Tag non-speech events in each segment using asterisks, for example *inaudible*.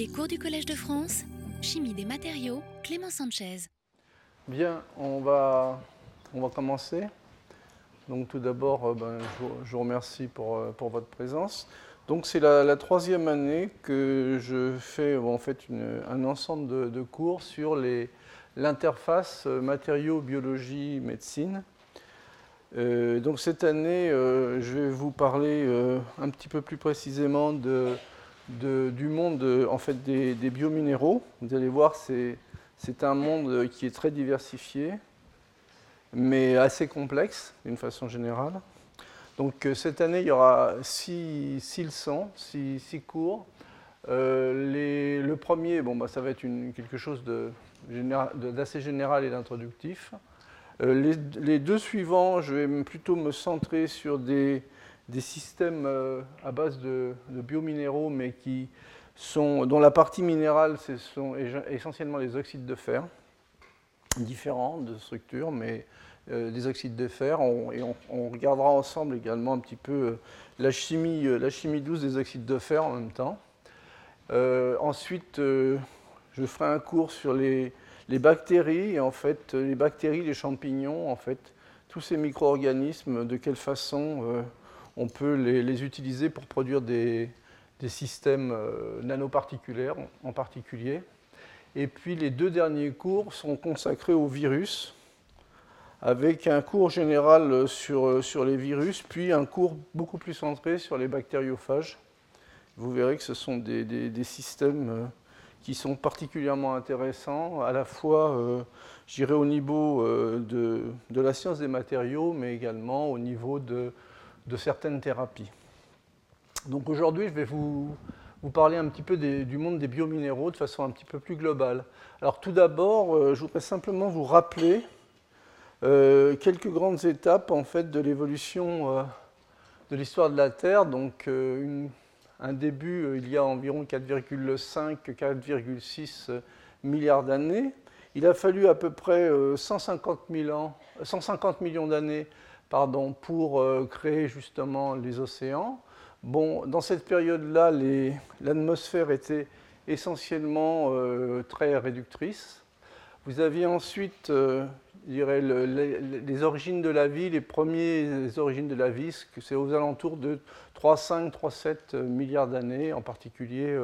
Les cours du Collège de France, Chimie des matériaux, Clément Sanchez. Bien, on va, on va commencer. Donc tout d'abord, euh, ben, je, vous, remercie pour, euh, pour votre présence. Donc c'est la, troisième année que je fais en fait un ensemble de, cours sur l'interface euh, matériaux, biologie, médecine. Donc cette année, je vais vous parler un petit peu plus précisément de, du monde en fait, des, des, biominéraux. Vous allez voir, c'est un monde qui est très diversifié, mais assez complexe d'une façon générale. Donc cette année, il y aura six, six leçons, six, cours. Les, le premier, bon, bah, ça va être une, quelque chose d'assez général et d'introductif. Euh, les, deux suivants, je vais plutôt me centrer sur des, des systèmes euh, à base de, biominéraux, mais qui sont, dont la partie minérale, ce sont essentiellement les oxydes de fer, différents de structure, mais euh, des oxydes de fer. On, et on, regardera ensemble également un petit peu euh, la chimie, la chimie douce des oxydes de fer en même temps. ensuite, je ferai un cours sur les, les bactéries, en fait, les bactéries, les champignons, en fait, tous ces micro-organismes, de quelle façon on peut les, utiliser pour produire des, systèmes euh, nanoparticulaires en particulier. Et puis les deux derniers cours sont consacrés aux virus, avec un cours général sur, sur les virus, puis un cours beaucoup plus centré sur les bactériophages. Vous verrez que ce sont des, systèmes euh, qui sont particulièrement intéressants, à la fois, euh, je dirais, au niveau euh, de, la science des matériaux, mais également au niveau de, de certaines thérapies. Donc aujourd'hui, je vais vous, parler un petit peu du monde des biominéraux de façon un petit peu plus globale. Alors tout d'abord, euh, je voudrais simplement vous rappeler euh, quelques grandes étapes en fait de l'évolution euh, de l'histoire de la Terre. Donc un début il y a environ 4,5-4,6 milliards d'années. Il a fallu à peu près 150, 000 ans, 150 millions d'années pardon, pour euh, créer justement les océans. Bon, dans cette période-là, l'atmosphère était essentiellement euh, très réductrice. Vous aviez ensuite, euh, je dirais, le, les, origines de la vie, les premières origines de la vie, c'est aux alentours de 3,5, 3,7 milliards d'années, en particulier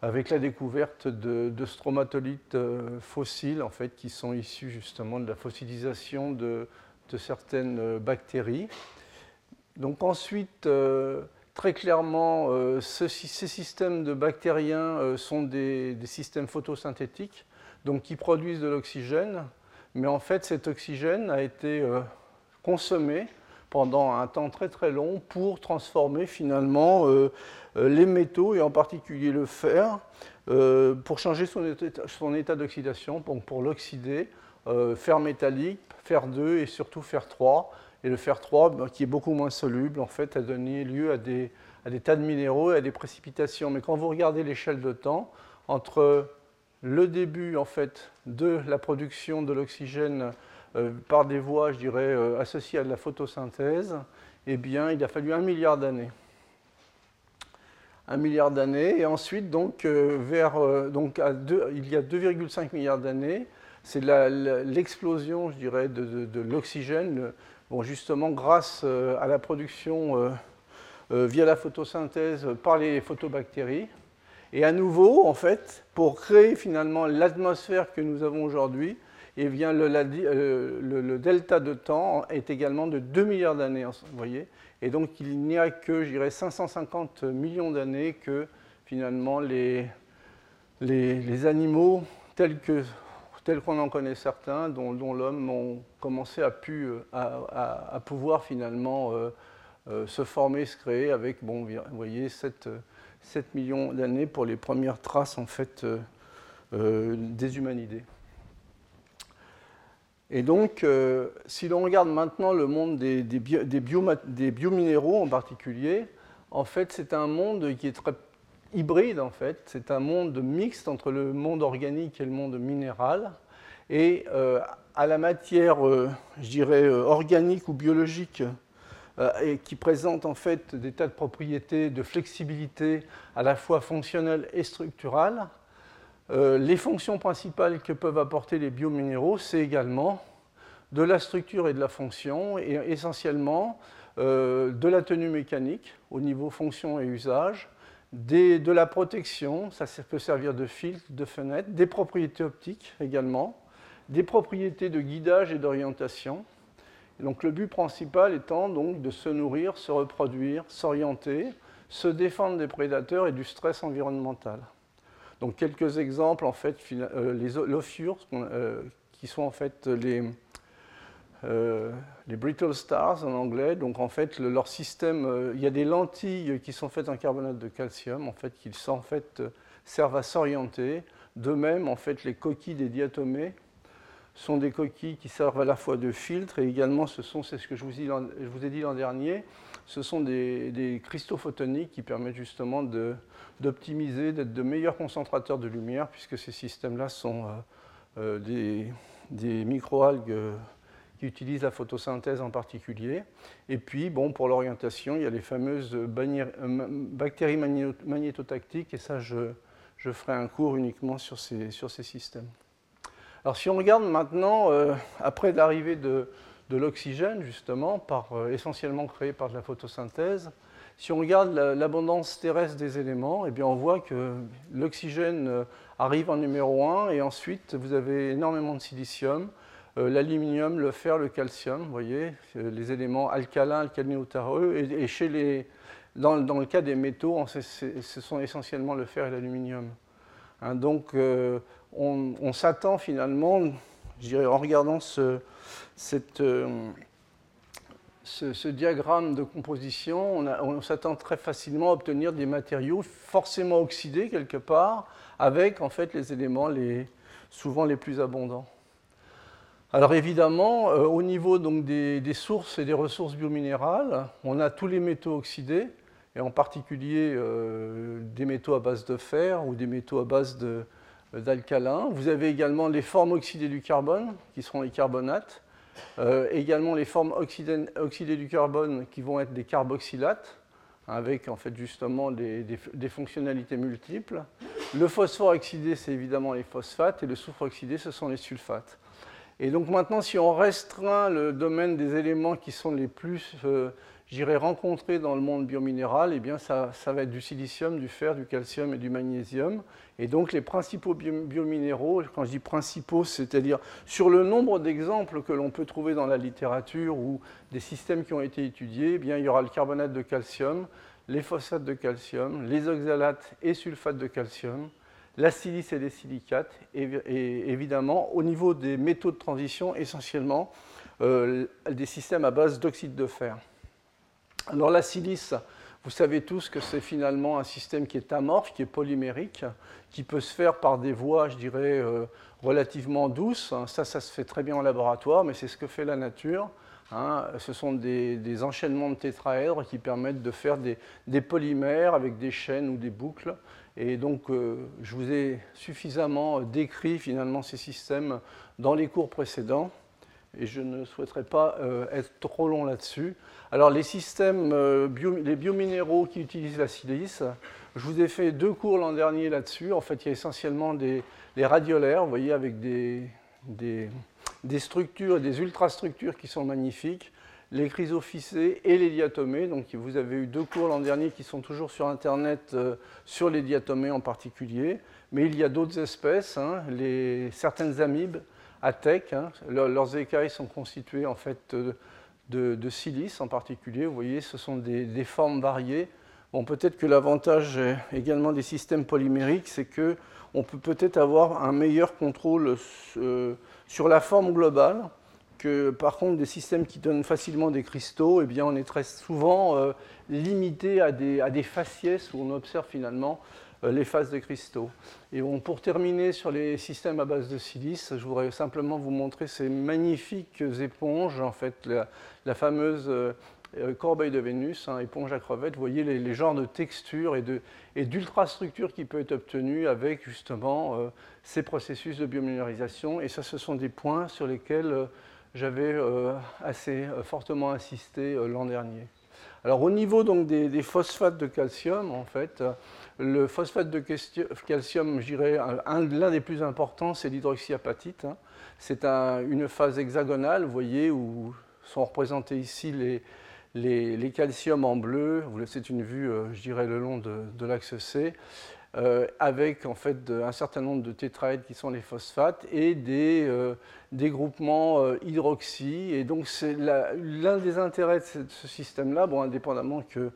avec la découverte de, stromatolites fossiles, en fait, qui sont issus justement de la fossilisation de, de certaines bactéries. Donc ensuite, euh, très clairement, euh, ce, ces systèmes de bactériens euh, sont des, systèmes photosynthétiques, donc qui produisent de l'oxygène, mais en fait, cet oxygène a été euh, consommé pendant un temps très très long pour transformer finalement euh, euh, les métaux et en particulier le fer euh, pour changer son état, son état d'oxydation, donc pour l'oxyder, euh, fer métallique, fer 2 et surtout fer 3. Et le fer 3, qui est beaucoup moins soluble, en fait, a donné lieu à des, tas de minéraux et à des précipitations. Mais quand vous regardez l'échelle de temps, entre le début en fait, de la production de l'oxygène euh, par des voies, je dirais, euh, associées à la photosynthèse, eh bien, il a fallu un milliard d'années. Un milliard d'années, et ensuite, donc, vers, donc il y a 2,5 milliards d'années, c'est l'explosion, je dirais, de, l'oxygène, justement grâce euh, à la production via la photosynthèse par les photobactéries. Et à nouveau, en fait, pour créer finalement l'atmosphère que nous avons aujourd'hui, eh bien, le, delta de temps est également de 2 milliards d'années, voyez. Et donc, il n'y a que, je dirais, 550 millions d'années que, finalement, les, les animaux tels que tels qu'on en connaît certains, dont, l'homme ont commencé à, pu, à, pouvoir finalement euh, euh, se former, se créer avec, bon, voyez, 7, 7 millions d'années pour les premières traces en fait euh, euh des humanidés. Et donc, euh, si l'on regarde maintenant le monde des, des biominéraux en particulier, en fait, c'est un monde qui est très hybride, en fait. C'est un monde mixte entre le monde organique et le monde minéral. Et euh, à la matière, euh, je dirais, organique ou biologique et qui présentent en fait des tas de propriétés de flexibilité à la fois fonctionnelles et structurales. les fonctions principales que peuvent apporter les biominéraux, c'est également de la structure et de la fonction, et essentiellement de la tenue mécanique au niveau fonction et usage, de la protection, ça peut servir de filtre, de fenêtre, des propriétés optiques également, des propriétés de guidage et d'orientation. Donc le but principal étant donc de se nourrir, se reproduire, s'orienter, se défendre des prédateurs et du stress environnemental. Donc quelques exemples en fait, euh, les euh, qui sont en fait les, euh, les brittle stars en anglais. Donc en fait, leur système, euh, il y a des lentilles qui sont faites en carbonate de calcium, en fait, qui en fait, euh, servent à s'orienter. De même, en fait, les coquilles des diatomées sont des coquilles qui servent à la fois de filtre et également, ce sont, c'est ce que je vous, ai dit l'an dernier, ce sont des, cristaux photoniques qui permettent justement d'optimiser, d'être de meilleurs concentrateurs de lumière, puisque ces systèmes-là sont des, des microalgues qui utilisent la photosynthèse en particulier. Et puis, bon, pour l'orientation, il y a les fameuses bactéries magnétotactiques, et ça, je, je, ferai un cours uniquement sur ces, sur ces systèmes. Alors, si on regarde maintenant, euh, après l'arrivée de, de l'oxygène, justement, par, euh, essentiellement créé par de la photosynthèse, si on regarde l'abondance terrestre des éléments, eh bien on voit que l'oxygène euh, arrive en numéro 1 et ensuite vous avez énormément de silicium, euh, l'aluminium, le fer, le calcium, vous voyez, euh, les éléments alcalins, alcalino-tareux, et, chez dans, le cas des métaux, ce sont essentiellement le fer et l'aluminium. Hein, donc euh, on, s'attend finalement, en regardant ce, diagramme de composition, on, s'attend très facilement à obtenir des matériaux forcément oxydés quelque part, avec en fait les éléments souvent les plus abondants. Alors évidemment, euh, au niveau donc, des, sources et des ressources biominérales, on a tous les métaux oxydés, et en particulier euh, des métaux à base de fer ou des métaux à base d'alcalin. Vous avez également les formes oxydées du carbone, qui seront les carbonates, euh, également les formes oxydées du carbone qui vont être des carboxylates, avec en fait justement des, des, fonctionnalités multiples. Le phosphore oxydé, c'est évidemment les phosphates, et le soufre oxydé, ce sont les sulfates. Et donc maintenant, si on restreint le domaine des éléments qui sont les plus, euh, j'irais, rencontrés dans le monde biominéral, eh bien ça, va être du silicium, du fer, du calcium et du magnésium. Et donc les principaux biominéraux, quand je dis principaux, c'est-à-dire sur le nombre d'exemples que l'on peut trouver dans la littérature ou des systèmes qui ont été étudiés, eh bien, il y aura le carbonate de calcium, les phosphates de calcium, les oxalates et sulfates de calcium, la silice et les silicates, et, évidemment, au niveau des métaux de transition, essentiellement euh, des systèmes à base d'oxyde de fer. Alors la silice, vous savez tous que c'est finalement un système qui est amorphe, qui est polymérique, qui peut se faire par des voies, je dirais, euh, relativement douces. Ça, ça se fait très bien en laboratoire, mais c'est ce que fait la nature. Hein. ce sont des, enchaînements de tétraèdres qui permettent de faire des, polymères avec des chaînes ou des boucles et donc, euh, je vous ai suffisamment décrit finalement ces systèmes dans les cours précédents, et je ne souhaiterais pas euh, être trop long là-dessus. Alors, les systèmes, euh, les biominéraux qui utilisent la silice, je vous ai fait deux cours l'an dernier là-dessus. En fait, il y a essentiellement des radiolaires, vous voyez, avec des, des, des structures, des ultrastructures qui sont magnifiques les chrysophycées et les diatomées. Donc vous avez eu deux cours l'an dernier qui sont toujours sur Internet euh, sur les diatomées en particulier. Mais il y a d'autres espèces, hein, certaines amibes, ATEC, hein, leurs écailles sont constituées en fait de, silice en particulier. Vous voyez, ce sont des, formes variées. Bon, peut-être que l'avantage également des systèmes polymériques, c'est que on peut peut-être avoir un meilleur contrôle euh, sur la forme globale par contre, des systèmes qui donnent facilement des cristaux, eh bien, on est très souvent euh, limité à des, faciès où on observe finalement euh, les phases des cristaux. Et pour terminer sur les systèmes à base de silice, je voudrais simplement vous montrer ces magnifiques éponges, en fait, la, fameuse euh, corbeille de Vénus, hein, éponge à crevettes. Vous voyez les, genres de textures et d'ultrastructures qui peuvent être obtenues avec justement ces processus de biominéralisation. Et ça, ce sont des points sur lesquels j'avais assez fortement insisté l'an dernier. Alors au niveau donc, des, phosphates de calcium, en fait, le phosphate de calcium, je dirais, l'un des plus importants, c'est l'hydroxyapatite. Hein. C'est une phase hexagonale, vous voyez, où sont représentés ici les, les, calciums en bleu. C'est une vue, euh, je dirais, le long de, l'axe C. Euh, avec en un certain nombre de tétraèdes qui sont les phosphates et des, euh, groupements hydroxy. Et donc l'un des intérêts de ce, système-là, bon, indépendamment que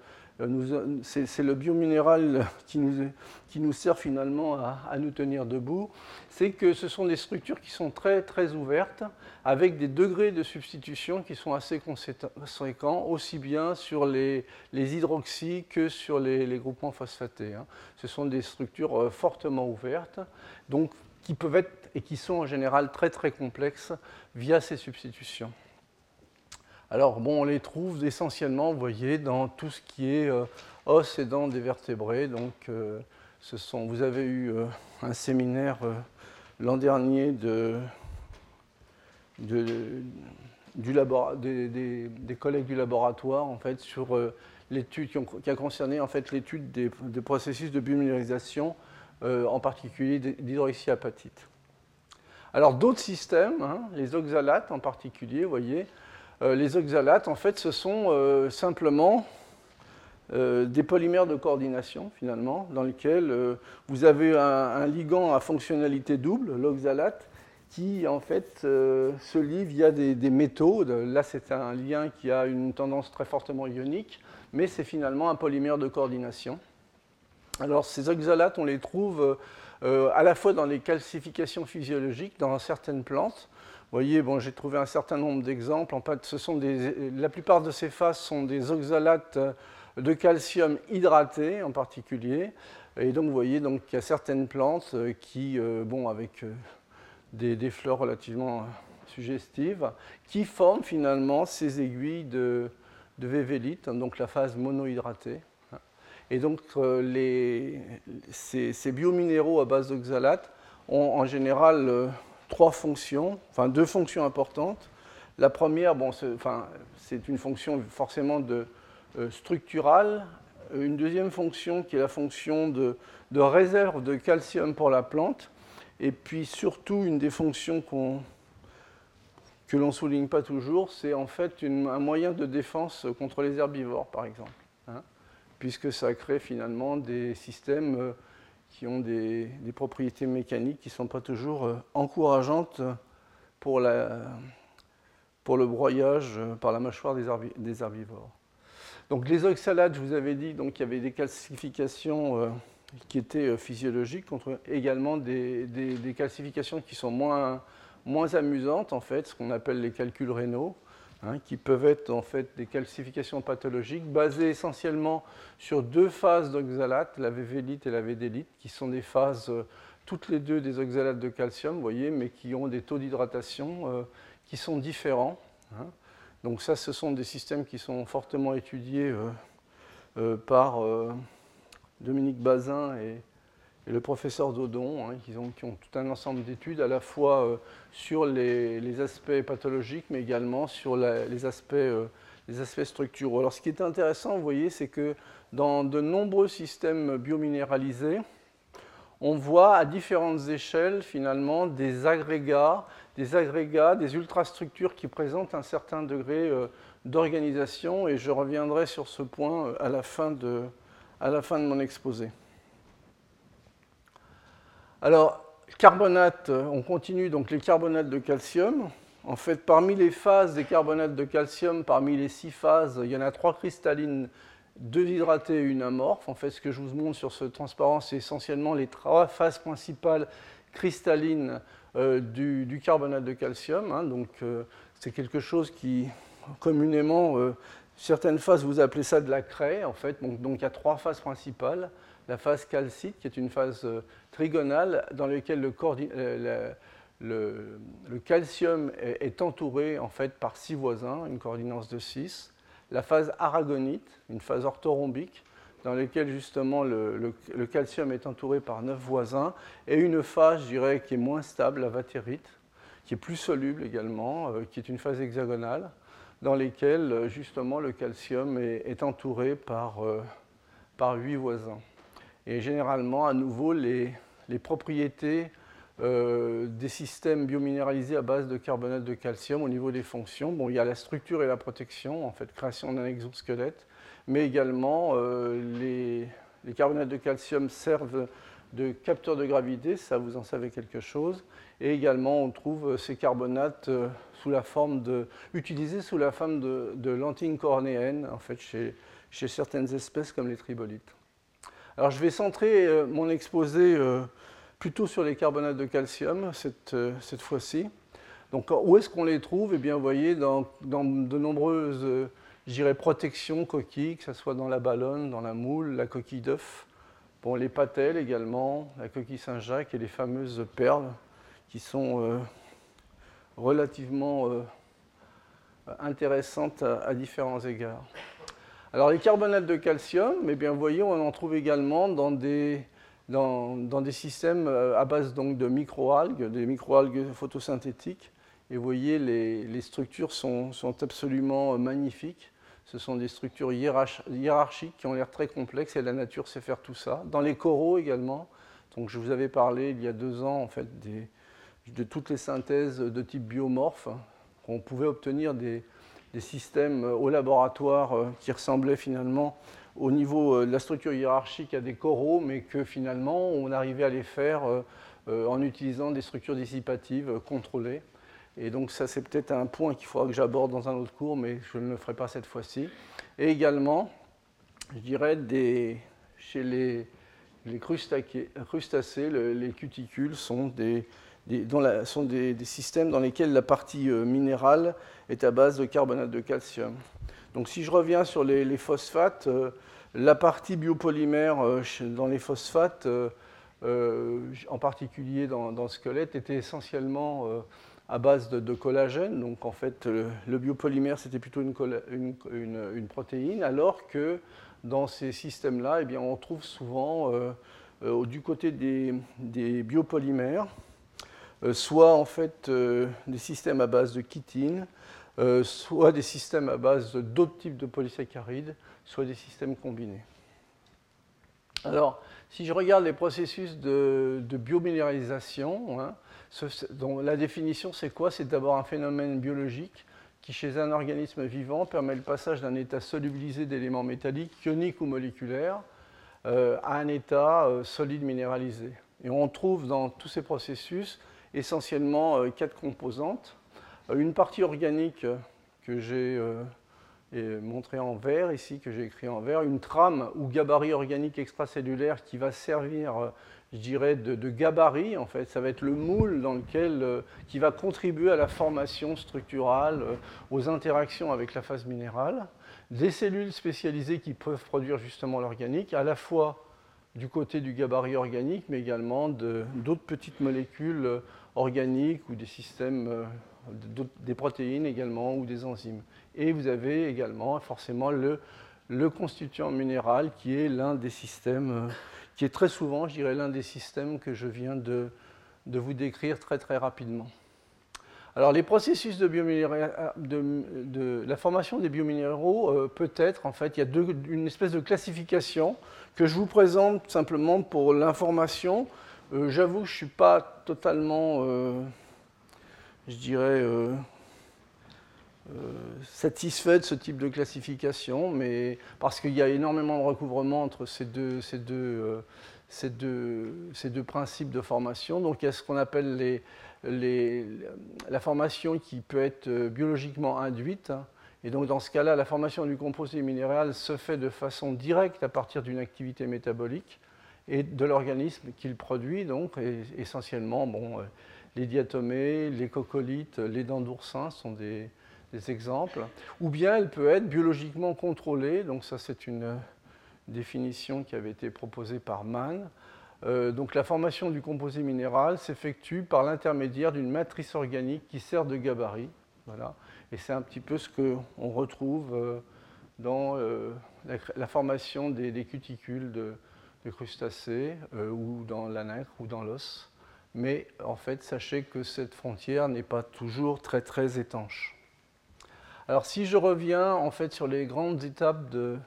c'est le biominéral *laughs* qui nous, sert finalement à, nous tenir debout, c'est que ce sont des structures qui sont très très ouvertes, avec des degrés de substitution qui sont assez conséquents, aussi bien sur les, les que sur les, les groupements phosphatés. Hein. Ce sont des structures euh, fortement ouvertes, donc qui peuvent être et qui sont en général très très complexes via ces substitutions. Alors, on les trouve essentiellement, vous voyez, dans tout ce qui est euh, os et dents des vertébrés. Donc, euh, vous avez eu euh, un séminaire l'an dernier de, des, collègues du laboratoire, en fait, sur l'étude qui, a concerné en fait l'étude des, processus de biominéralisation, en particulier d'hydroxyapatite. Alors, d'autres systèmes, hein, les oxalates en particulier, vous voyez, les oxalates, en fait, ce sont euh, simplement euh, des polymères de coordination, finalement, dans lesquels vous avez un, ligand à fonctionnalité double, l'oxalate, qui, en fait, se lie via des, des métaux. Là, c'est un lien qui a une tendance très fortement ionique, mais c'est finalement un polymère de coordination. Alors, ces oxalates, on les trouve à la fois dans les calcifications physiologiques, dans certaines plantes, voyez, bon, j'ai trouvé un certain nombre d'exemples. En fait, ce sont des, la plupart de ces phases sont des oxalates de calcium hydratés en particulier. Et donc, vous voyez donc, qu'il y a certaines plantes euh, qui, euh, bon, avec euh, des, fleurs relativement suggestives, qui forment finalement ces aiguilles de, de vévélite, donc la phase monohydratée. Et donc, les, ces, ces, biominéraux à base d'oxalates ont en général trois fonctions, enfin deux fonctions importantes. La première, bon, c'est une fonction forcément de, euh, structurale. Une deuxième fonction qui est la fonction de, réserve de calcium pour la plante. Et puis surtout, une des fonctions que l'on ne souligne pas toujours, c'est en fait un moyen de défense contre les herbivores, par exemple. Hein, puisque ça crée finalement des systèmes euh, qui ont des, propriétés mécaniques qui ne sont pas toujours euh, encourageantes pour, le broyage euh, par la mâchoire des, herbivores. Donc les oxalates, je vous avais dit, donc il y avait des calcifications euh, qui étaient physiologiques, contre également des, des, calcifications qui sont moins, moins amusantes, en fait, ce qu'on appelle les calculs rénaux. Hein, qui peuvent être en fait des calcifications pathologiques basées essentiellement sur deux phases d'oxalates, la vévélite et la védélite, qui sont des phases euh, toutes les deux des oxalates de calcium, voyez, mais qui ont des taux d'hydratation euh, qui sont différents. Hein. Donc ça, ce sont des systèmes qui sont fortement étudiés euh, par Dominique Bazin et, et le professeur Dodon, hein, qui, ont, tout un ensemble d'études à la fois euh, sur les, aspects pathologiques, mais également sur les, aspects, euh, les aspects structuraux. Alors ce qui est intéressant, vous voyez, c'est que dans de nombreux systèmes biominéralisés, on voit à différentes échelles finalement des agrégats, des agrégats, des ultrastructures qui présentent un certain degré euh, d'organisation, et je reviendrai sur ce point à la fin de mon exposé. Alors, carbonate, on continue donc les carbonates de calcium. En fait, parmi les phases des carbonates de calcium, parmi les six phases, il y en a trois cristallines, deux hydratées et une amorphe. En fait, ce que je vous montre sur ce transparent, c'est essentiellement les trois phases principales cristallines euh, du, carbonate de calcium. Hein. donc, euh, c'est quelque chose qui, communément, euh, certaines phases, vous appelez ça de la craie, en fait. donc il y a trois phases principales la phase calcite, qui est une phase euh, trigonale dans laquelle euh, le, calcium est, entouré en fait par six voisins, une coordinance de 6. La phase aragonite, une phase orthorhombique, dans laquelle justement le, calcium est entouré par neuf voisins, et une phase, je dirais, qui est moins stable, la vatérite, qui est plus soluble également, qui est une phase hexagonale, dans lesquelles justement le calcium est, entouré par, par huit voisins. Et généralement, à nouveau, les, propriétés euh, des systèmes biominéralisés à base de carbonate de calcium au niveau des fonctions. Bon, il y a la structure et la protection, en fait, création d'un exosquelette, mais également euh, les, carbonates de calcium servent de capteurs de gravité, ça vous en savez quelque chose. Et également, on trouve ces carbonates euh, sous la forme de, utilisés sous la forme de, lentilles cornéennes, en fait, chez, chez, certaines espèces comme les tribolites. Alors, je vais centrer mon exposé plutôt sur les carbonates de calcium cette, euh, cette fois-ci. Donc où est-ce qu'on les trouve? Eh bien, vous voyez, dans, de nombreuses, euh, protections coquilles, que ce soit dans la ballonne, dans la moule, la coquille d'œuf, bon, les patelles également, la coquille Saint-Jacques et les fameuses perles qui sont euh, relativement intéressantes à, différents égards. Alors les carbonates de calcium, eh bien, vous voyez, on en trouve également dans des dans, des systèmes euh, à base donc de microalgues, des microalgues photosynthétiques. Et vous voyez, les, structures sont, absolument euh, magnifiques. Ce sont des structures hiérarchiques qui ont l'air très complexes et la nature sait faire tout ça. Dans les coraux également. Donc je vous avais parlé il y a deux ans en fait de toutes les synthèses de type biomorphe. On pouvait obtenir des, des systèmes euh, au laboratoire qui ressemblaient finalement au niveau euh, de la structure hiérarchique à des coraux, mais que finalement on arrivait à les faire euh, euh, en utilisant des structures dissipatives contrôlées. Et donc ça c'est peut-être un point qu'il faudra que j'aborde dans un autre cours, mais je ne le ferai pas cette fois-ci. Et également, je dirais, chez les crustacés, les cuticules sont des, sont des, systèmes dans lesquels la partie minérale est à base de carbonate de calcium. Donc si je reviens sur les, phosphates, euh, la partie biopolymère euh, dans les phosphates, euh, en particulier dans, le squelette, était essentiellement à base de, collagène. Donc en fait, le, biopolymère, c'était plutôt une, protéine, alors que dans ces systèmes-là, eh on trouve souvent du côté des biopolymères, soit en fait des systèmes à base de chitine, euh, soit des systèmes à base d'autres types de polysaccharides, soit des systèmes combinés. Alors, si je regarde les processus de, biominéralisation, hein, la définition c'est quoi? C'est d'abord un phénomène biologique qui, chez un organisme vivant, permet le passage d'un état solubilisé d'éléments métalliques, ioniques ou moléculaires, euh, à un état euh, solide minéralisé. Et on trouve dans tous ces processus essentiellement quatre composantes. Euh, une partie organique que j'ai euh, montrée en vert ici, que j'ai écrit en vert, une trame ou gabarit organique extracellulaire qui va servir, euh, je dirais, de, gabarit, en fait. Ça va être le moule dans lequel, qui va contribuer à la formation structurale, aux interactions avec la phase minérale. Des cellules spécialisées qui peuvent produire justement l'organique, à la fois du côté du gabarit organique, mais également d'autres petites molécules organiques ou des systèmes des protéines également ou des enzymes. Et vous avez également forcément le, le constituant minéral qui est l'un des systèmes, euh, qui est très souvent, je dirais, l'un des systèmes que je viens de, de, vous décrire très très rapidement. Alors les processus de, de, de la formation des biominéraux, euh, peut-être, en fait, il y a une espèce de classification que je vous présente simplement pour l'information. Euh, j'avoue je ne suis pas totalement je dirais, euh, euh, satisfait de ce type de classification, mais parce qu'il y a énormément de recouvrement entre ces deux, ces deux, euh, ces deux, ces deux principes de formation. Donc il y a ce qu'on appelle la formation qui peut être biologiquement induite. Hein. Et donc dans ce cas-là, la formation du composé minéral se fait de façon directe à partir d'une activité métabolique et de l'organisme qu'il produit, donc essentiellement, bon, les diatomées, les coccolithes, les dents d'oursin sont des, exemples. Ou bien elle peut être biologiquement contrôlée, donc ça c'est une euh, définition qui avait été proposée par Mann. Euh, donc la formation du composé minéral s'effectue par l'intermédiaire d'une matrice organique qui sert de gabarit. Voilà. Et c'est un petit peu ce qu'on retrouve euh, dans la, formation des, cuticules crustacés ou dans la nacre ou dans l'os. mais en fait, sachez que cette frontière n'est pas toujours très très étanche. Alors si je reviens en fait sur les grandes étapes de,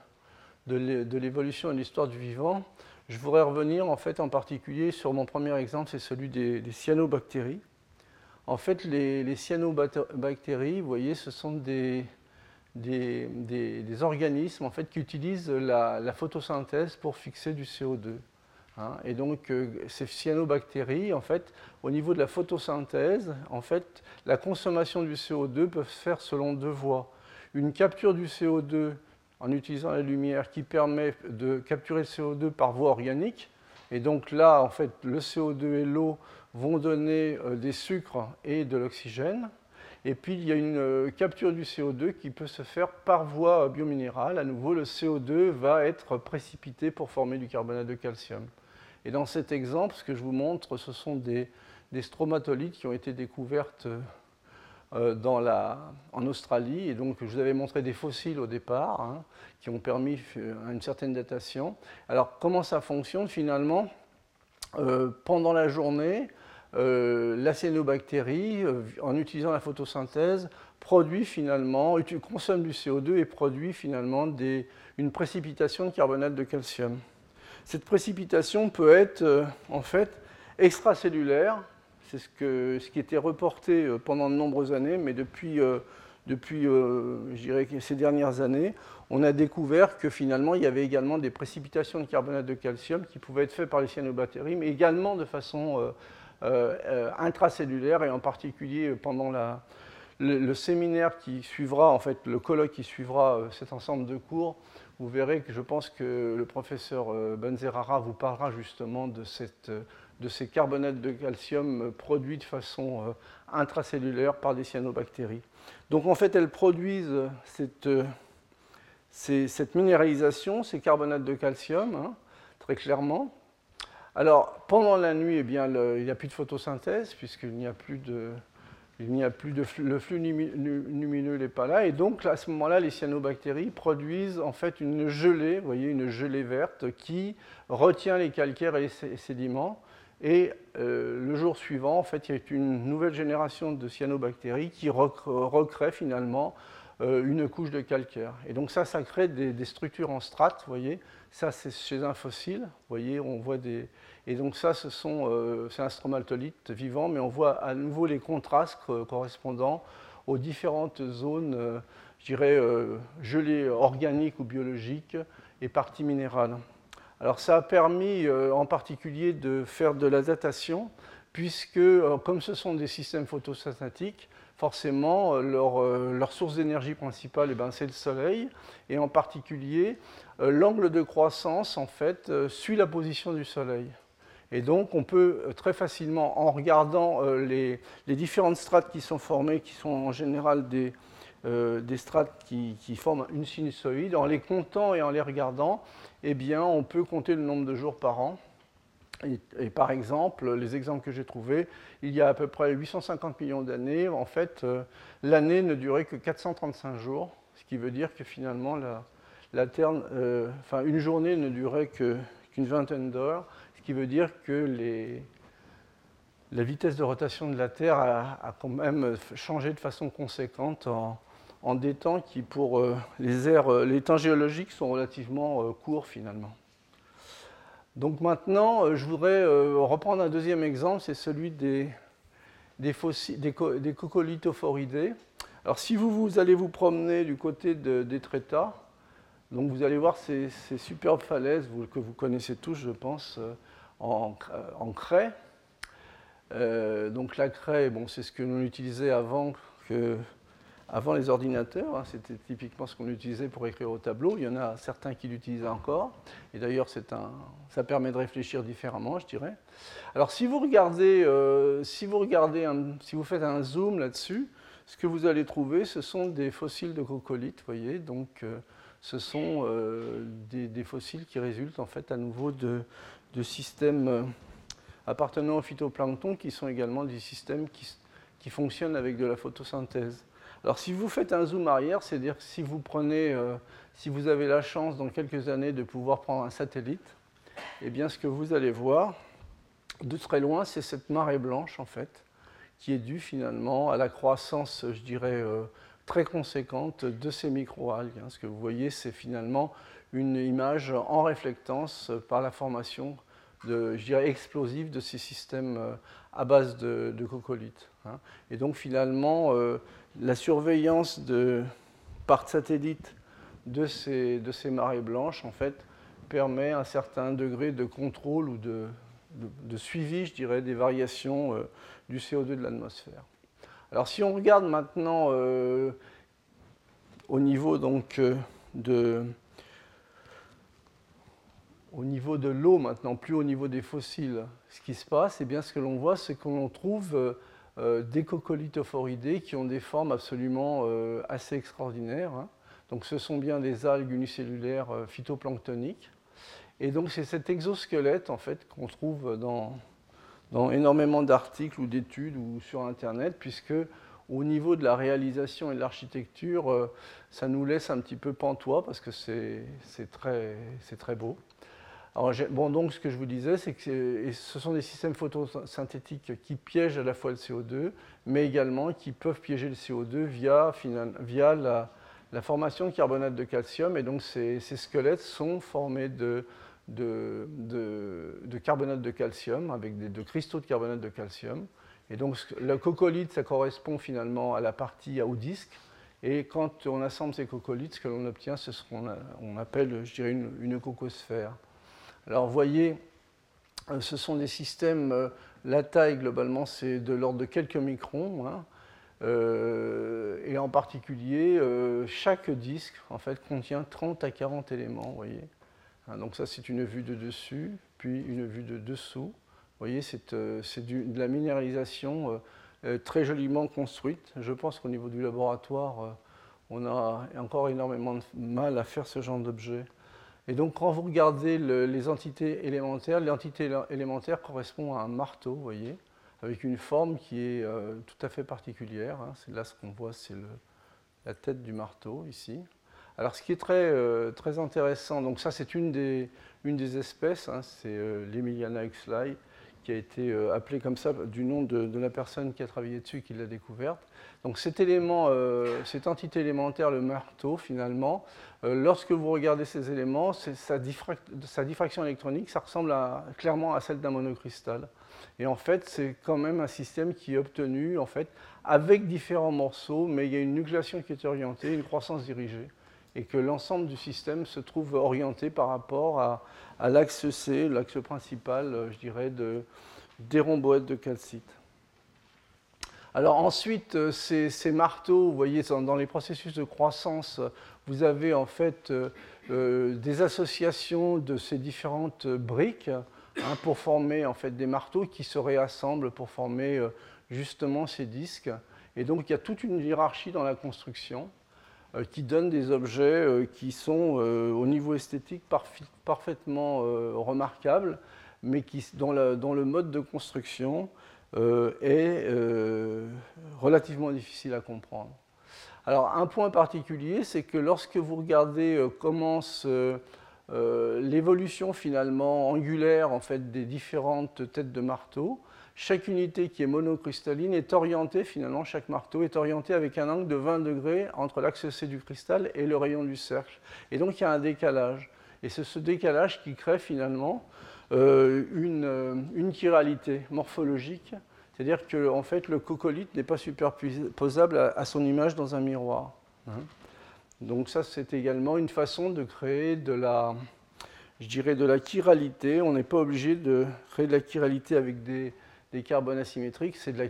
de l'évolution et l'histoire du vivant, je voudrais revenir en fait en particulier sur mon premier exemple, c'est celui des, cyanobactéries. En fait, les, cyanobactéries, vous voyez, ce sont des, des, organismes en fait, qui utilisent la, photosynthèse pour fixer du CO2. Hein. Et donc, euh, ces cyanobactéries, en fait, au niveau de la photosynthèse, en fait, la consommation du CO2 peut se faire selon deux voies. Une capture du CO2 en utilisant la lumière qui permet de capturer le CO2 par voie organique. Et donc là, en fait, le CO2 et l'eau vont donner euh, des sucres et de l'oxygène. Et puis, il y a une euh, capture du CO2 qui peut se faire par voie biominérale. À nouveau, le CO2 va être précipité pour former du carbonate de calcium. Et dans cet exemple, ce que je vous montre, ce sont des, stromatolites qui ont été découvertes euh, en Australie. Et donc, je vous avais montré des fossiles au départ hein, qui ont permis euh, une certaine datation. Alors, comment ça fonctionne finalement? Pendant la journée, la cyanobactérie, en utilisant la photosynthèse, produit finalement, consomme du CO2 et produit finalement une précipitation de carbonate de calcium. Cette précipitation peut être en fait extracellulaire, c'est ce, qui était reporté euh, pendant de nombreuses années, mais depuis, euh, depuis euh, ces dernières années, on a découvert que finalement, il y avait également des précipitations de carbonate de calcium qui pouvaient être faites par les cyanobactéries, mais également de façon intracellulaire, et en particulier pendant le, séminaire qui suivra, en fait, le colloque qui suivra cet ensemble de cours, vous verrez que je pense que le professeur Benzerara vous parlera justement de cette de ces carbonates de calcium produits de façon euh, intracellulaire par des cyanobactéries. Donc en fait, elles produisent cette, euh, cette minéralisation, ces carbonates de calcium, hein, très clairement. Alors pendant la nuit, eh bien, il n'y a plus de photosynthèse puisqu'il n'y a plus de, il a plus de le flux lumineux n'est pas là, et donc à ce moment-là, les cyanobactéries produisent en fait une gelée, vous voyez, une gelée verte qui retient les calcaires et les sédiments. Et euh, le jour suivant, en fait, il y a une nouvelle génération de cyanobactéries qui recrée finalement une couche de calcaire. Et donc ça, ça crée des, structures en strates, voyez. Ça, c'est chez un fossile, voyez, on voit des... Et donc ça, ce sont, euh, c'est un stromatolite vivant, mais on voit à nouveau les contrastes correspondant aux différentes zones, je dirais, gelées organiques ou biologiques et parties minérales. Alors ça a permis euh, en particulier de faire de la datation, puisque euh, comme ce sont des systèmes photosynthétiques, forcément euh, leur, source d'énergie principale, eh ben, c'est le Soleil, et en particulier l'angle de croissance en fait suit la position du Soleil. Et donc on peut très facilement, en regardant les, différentes strates qui sont formées, qui sont en général des, strates qui, forment une sinusoïde, en les comptant et en les regardant, eh on peut compter le nombre de jours par an. Et, par exemple, les exemples que j'ai trouvés, il y a à peu près 850 millions d'années, en fait, euh, l'année ne durait que 435 jours, ce qui veut dire que finalement, la, Terre, euh, une journée ne durait qu'une vingtaine d'heures, ce qui veut dire que la vitesse de rotation de la Terre a, quand même changé de façon conséquente en, des temps qui, pour euh, les, les temps géologiques, sont relativement courts finalement. Donc maintenant, je voudrais reprendre un deuxième exemple, c'est celui des, des, des, coccolithophoridés. Alors si vous, vous, allez vous promener du côté de, des Trétas, donc vous allez voir ces, superbes falaises que vous connaissez tous, je pense, en, en craie. donc la craie, bon, c'est ce que l'on utilisait avant que avant les ordinateurs, hein, c'était typiquement ce qu'on utilisait pour écrire au tableau. Il y en a certains qui l'utilisent encore. Et d'ailleurs, ça permet de réfléchir différemment, je dirais. Alors, si vous regardez, euh, si, vous faites un zoom là-dessus, ce que vous allez trouver, ce sont des fossiles de coccolithes, voyez. Donc, euh, ce sont euh, des, fossiles qui résultent en fait à nouveau de, systèmes appartenant au phytoplancton, qui sont également des systèmes qui fonctionnent avec de la photosynthèse. Alors si vous faites un zoom arrière, c'est-à-dire que si vous prenez, euh, si vous avez la chance dans quelques années de pouvoir prendre un satellite, eh bien ce que vous allez voir, de très loin, c'est cette marée blanche, en fait, qui est due finalement à la croissance, je dirais, très conséquente de ces microalgues. Hein. Ce que vous voyez, c'est finalement une image en réflectance par la formation je dirais, explosive de ces systèmes euh, à base de, de hein. Et donc finalement, euh, la surveillance de, par satellite de ces, marées blanches, en fait, permet un certain degré de contrôle ou de, suivi, je dirais, des variations euh, du CO2 de l'atmosphère. Alors si on regarde maintenant au niveau donc niveau de l'eau maintenant, plus au niveau des fossiles, ce qui se passe, et eh bien ce que l'on voit, c'est qu'on trouve euh, euh, des coccolithophoridés qui ont des formes absolument euh, assez extraordinaires. Hein. Donc ce sont bien des algues unicellulaires phytoplanctoniques. Et donc c'est cet exosquelette en fait qu'on trouve dans, dans énormément d'articles ou d'études ou sur Internet, puisque au niveau de la réalisation et de l'architecture, ça nous laisse un petit peu pantois parce que c'est très, très beau donc ce que je vous disais, ce sont des systèmes photosynthétiques qui piègent à la fois le CO2, mais également qui peuvent piéger le CO2 via, la, formation de carbonate de calcium. Et donc ces, squelettes sont formés de, carbonate de calcium, avec des, de cristaux de carbonate de calcium. Et donc le coccolithe, ça correspond finalement à la partie au disque. Et quand on assemble ces coccolithes, ce que l'on obtient, c'est ce qu'on appelle, je dirais, une cocosphère. Alors vous voyez, euh, ce sont des systèmes, euh, la taille globalement c'est de l'ordre de quelques microns, hein. euh, et en particulier chaque disque en fait contient 30 à 40 éléments, voyez. Hein, donc ça c'est une vue de dessus, puis une vue de dessous. Vous voyez, c'est de la minéralisation très joliment construite. Je pense qu'au niveau du laboratoire, on a encore énormément de mal à faire ce genre d'objet. Et donc, quand vous regardez les entités élémentaires, l'entité élémentaire correspond à un marteau, vous voyez, avec une forme qui est euh, tout à fait particulière. Hein. C'est là ce qu'on voit, c'est la tête du marteau ici. Alors, ce qui est très, euh, très intéressant, donc ça, c'est une des, une des espèces, hein, c'est euh, l'Emiliana Huxley, qui a été appelée comme ça du nom de, la personne qui a travaillé dessus qui l'a découverte. Donc cet élément, euh, cette entité élémentaire, le marteau, finalement, euh, lorsque vous regardez ces éléments, sa, diffraction électronique, ça ressemble clairement à celle d'un monocristal. Et en fait, c'est quand même un système qui est obtenu en fait, avec différents morceaux, mais il y a une nucléation qui est orientée, une croissance dirigée, et que l'ensemble du système se trouve orienté par rapport à, l'axe C, l'axe principal, euh, je dirais, de, des rhomboètes de calcite. Alors ensuite, euh, ces, marteaux, vous voyez, dans les processus de croissance, vous avez en fait euh, des associations de ces différentes briques hein, pour former en fait des marteaux qui se réassemblent pour former justement ces disques. Et donc il y a toute une hiérarchie dans la construction qui donne des objets qui sont au niveau esthétique parfaitement remarquables, mais qui, le mode de construction, euh, est euh, relativement difficile à comprendre. Alors un point particulier, c'est que lorsque vous regardez euh, comment l'évolution finalement angulaire en fait, des différentes têtes de marteau, chaque unité qui est monocristalline est orientée, finalement, chaque marteau est orienté avec un angle de 20 degrés entre l'axe C du cristal et le rayon du cercle. Et donc il y a un décalage. Et c'est ce décalage qui crée finalement euh, une, euh, une, chiralité morphologique, c'est-à-dire que en fait, le coccolithe n'est pas superposable à, son image dans un miroir. Hein. Donc ça, c'est également une façon de créer de la, je dirais, de la chiralité. On n'est pas obligé de créer de la chiralité avec des, des carbones asymétriques, c'est de la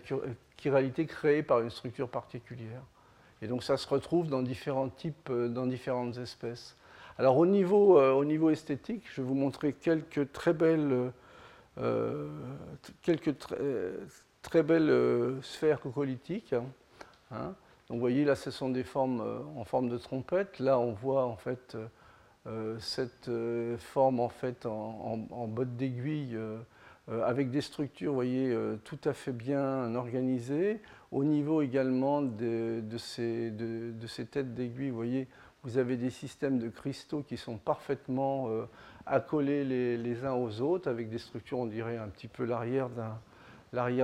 chiralité créée par une structure particulière. Et donc ça se retrouve dans différents types, euh, dans différentes espèces. Alors au niveau, euh, au niveau esthétique, je vais vous montrer quelques très belles, euh, quelques très, belles sphères coccolithiques. Hein. Donc vous voyez là, ce sont des formes en forme de trompette. Là, on voit en fait cette forme en fait en, botte d'aiguille avec des structures, voyez, tout à fait bien organisées. Au niveau également de, ces, de, de ces, têtes d'aiguille, vous voyez, vous avez des systèmes de cristaux qui sont parfaitement euh, accolés les, uns aux autres avec des structures, on dirait un petit peu l'arrière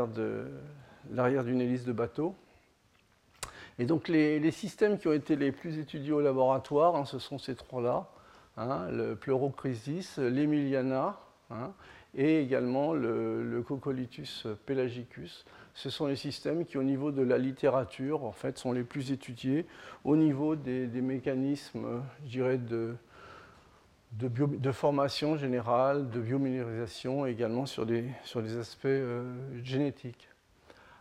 d'une hélice de bateau. Et donc les, systèmes qui ont été les plus étudiés au laboratoire, hein, ce sont ces trois-là, hein, le Pleurocrisis, l'Emiliana hein, et également le, le Coccolithus pelagicus. Ce sont les systèmes qui, au niveau de la littérature, en fait, sont les plus étudiés au niveau des, mécanismes, je dirais, de, de, formation générale, de biominérisation, également sur des, sur des aspects euh, génétiques.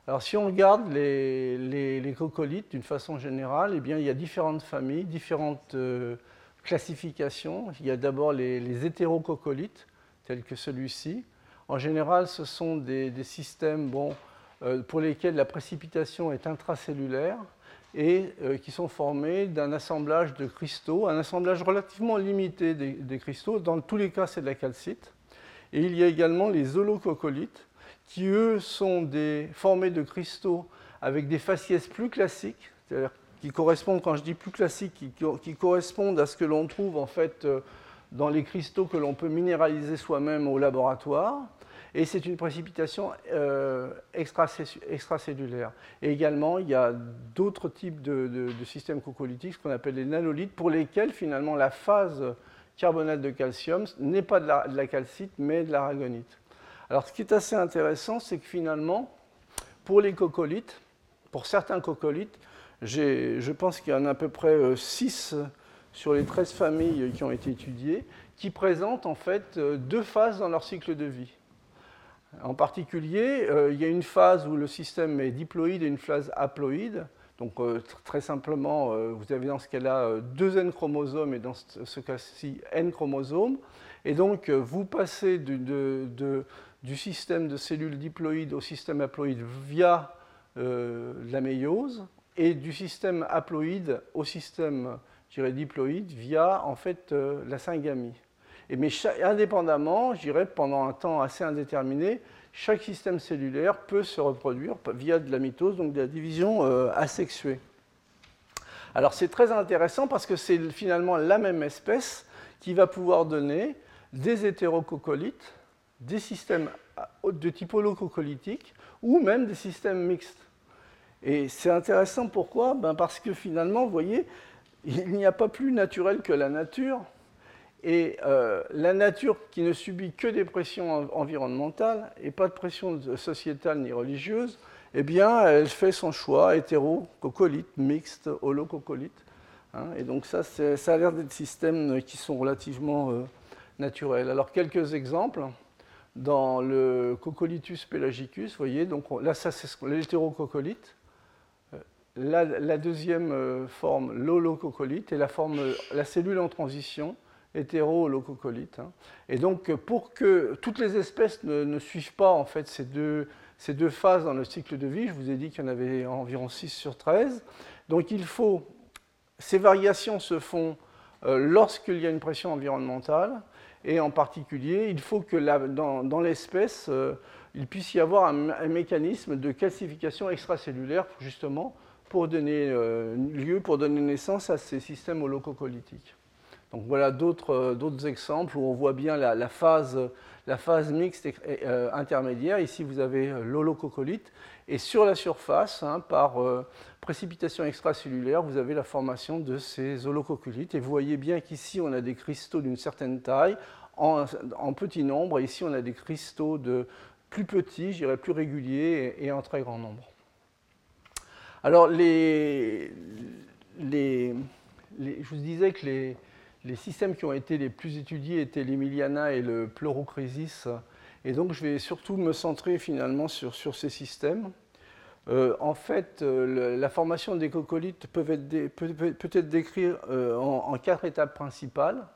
Alors si on regarde les, les, coccolithes d'une façon générale, eh bien, il y a différentes familles, différentes euh, classifications. Il y a d'abord les, les hétérococcolithes, tels que celui-ci. En général, ce sont des, systèmes bon, euh, pour lesquels la précipitation est intracellulaire et euh, qui sont formés d'un assemblage de cristaux, un assemblage relativement limité des, cristaux. Dans tous les cas, c'est de la calcite. Et il y a également les holococcolithes, qui eux sont formés de cristaux avec des faciès plus classiques, c'est-à-dire qui correspondent, quand je dis plus classiques, qui, correspondent à ce que l'on trouve en fait euh, dans les cristaux que l'on peut minéraliser soi-même au laboratoire. Et c'est une précipitation euh, extracellulaire. Et également, il y a d'autres types de, systèmes cocolytiques, ce qu'on appelle les nanolithes, pour lesquels finalement la phase carbonate de calcium n'est pas de la, calcite, mais de l'aragonite. Alors ce qui est assez intéressant, c'est que finalement, pour les coccolithes, pour certains coccolithes, je pense qu'il y en a à peu près 6 euh, sur les 13 familles qui ont été étudiées, qui présentent en fait euh, deux phases dans leur cycle de vie. En particulier, euh, il y a une phase où le système est diploïde et une phase haploïde. Donc euh, très simplement, vous avez dans ce cas-là deux N chromosomes et dans ce cas-ci N chromosomes. Et donc vous passez du système de cellules diploïdes au système haploïde via la méiose et du système haploïde au système diploïde via en fait la syngamie mais indépendamment, je dirais pendant un temps assez indéterminé, chaque système cellulaire peut se reproduire via de la mitose, donc de la division euh, asexuée. Alors c'est très intéressant parce que c'est finalement la même espèce qui va pouvoir donner des hétérococcolithes, des systèmes de type holococollitique ou même des systèmes mixtes. Et c'est intéressant pourquoi? Ben Parce que finalement, vous voyez, il n'y a pas plus naturel que la nature et euh, la nature qui ne subit que des pressions environnementales et pas de pression sociétale ni religieuse, eh bien, elle fait son choix hétéro-cocolite, mixte, holococolite. Hein, et donc ça, ça a l'air d'être systèmes qui sont relativement euh, naturels. Alors quelques exemples. Dans le Coccolithus pelagicus, vous voyez, donc là, ça c'est l'hétérococolite. Euh, la, deuxième forme, l'holococolite, et la, forme, la cellule en transition, hétéro-lococolite. Hein. Et donc, pour que toutes les espèces ne, suivent pas en fait ces deux, ces deux phases dans le cycle de vie, je vous ai dit qu'il y en avait environ 6 sur 13, donc il faut, ces variations se font euh, lorsqu'il y a une pression environnementale, et en particulier, il faut que dans, l'espèce, euh, il puisse y avoir un, mécanisme de calcification extracellulaire, justement, pour donner euh, lieu, pour donner naissance à ces systèmes holococolitiques. Donc voilà euh, d'autres exemples où on voit bien la, phase, la phase, mixte euh, intermédiaire. Ici, vous avez euh, l'holococolite. Et sur la surface, hein, par précipitation extracellulaire, vous avez la formation de ces holococolites. Et vous voyez bien qu'ici, on a des cristaux d'une certaine taille, en, en, petit nombre. Et ici, on a des cristaux de plus petits, je dirais plus réguliers et, en très grand nombre. Alors, je vous disais que les, systèmes qui ont été les plus étudiés étaient l'Emiliana et le Pleurocrisis. Et donc, je vais surtout me centrer finalement sur, ces systèmes. Euh, en fait, euh, la formation des être, peut, être décrite euh, en, quatre étapes principales.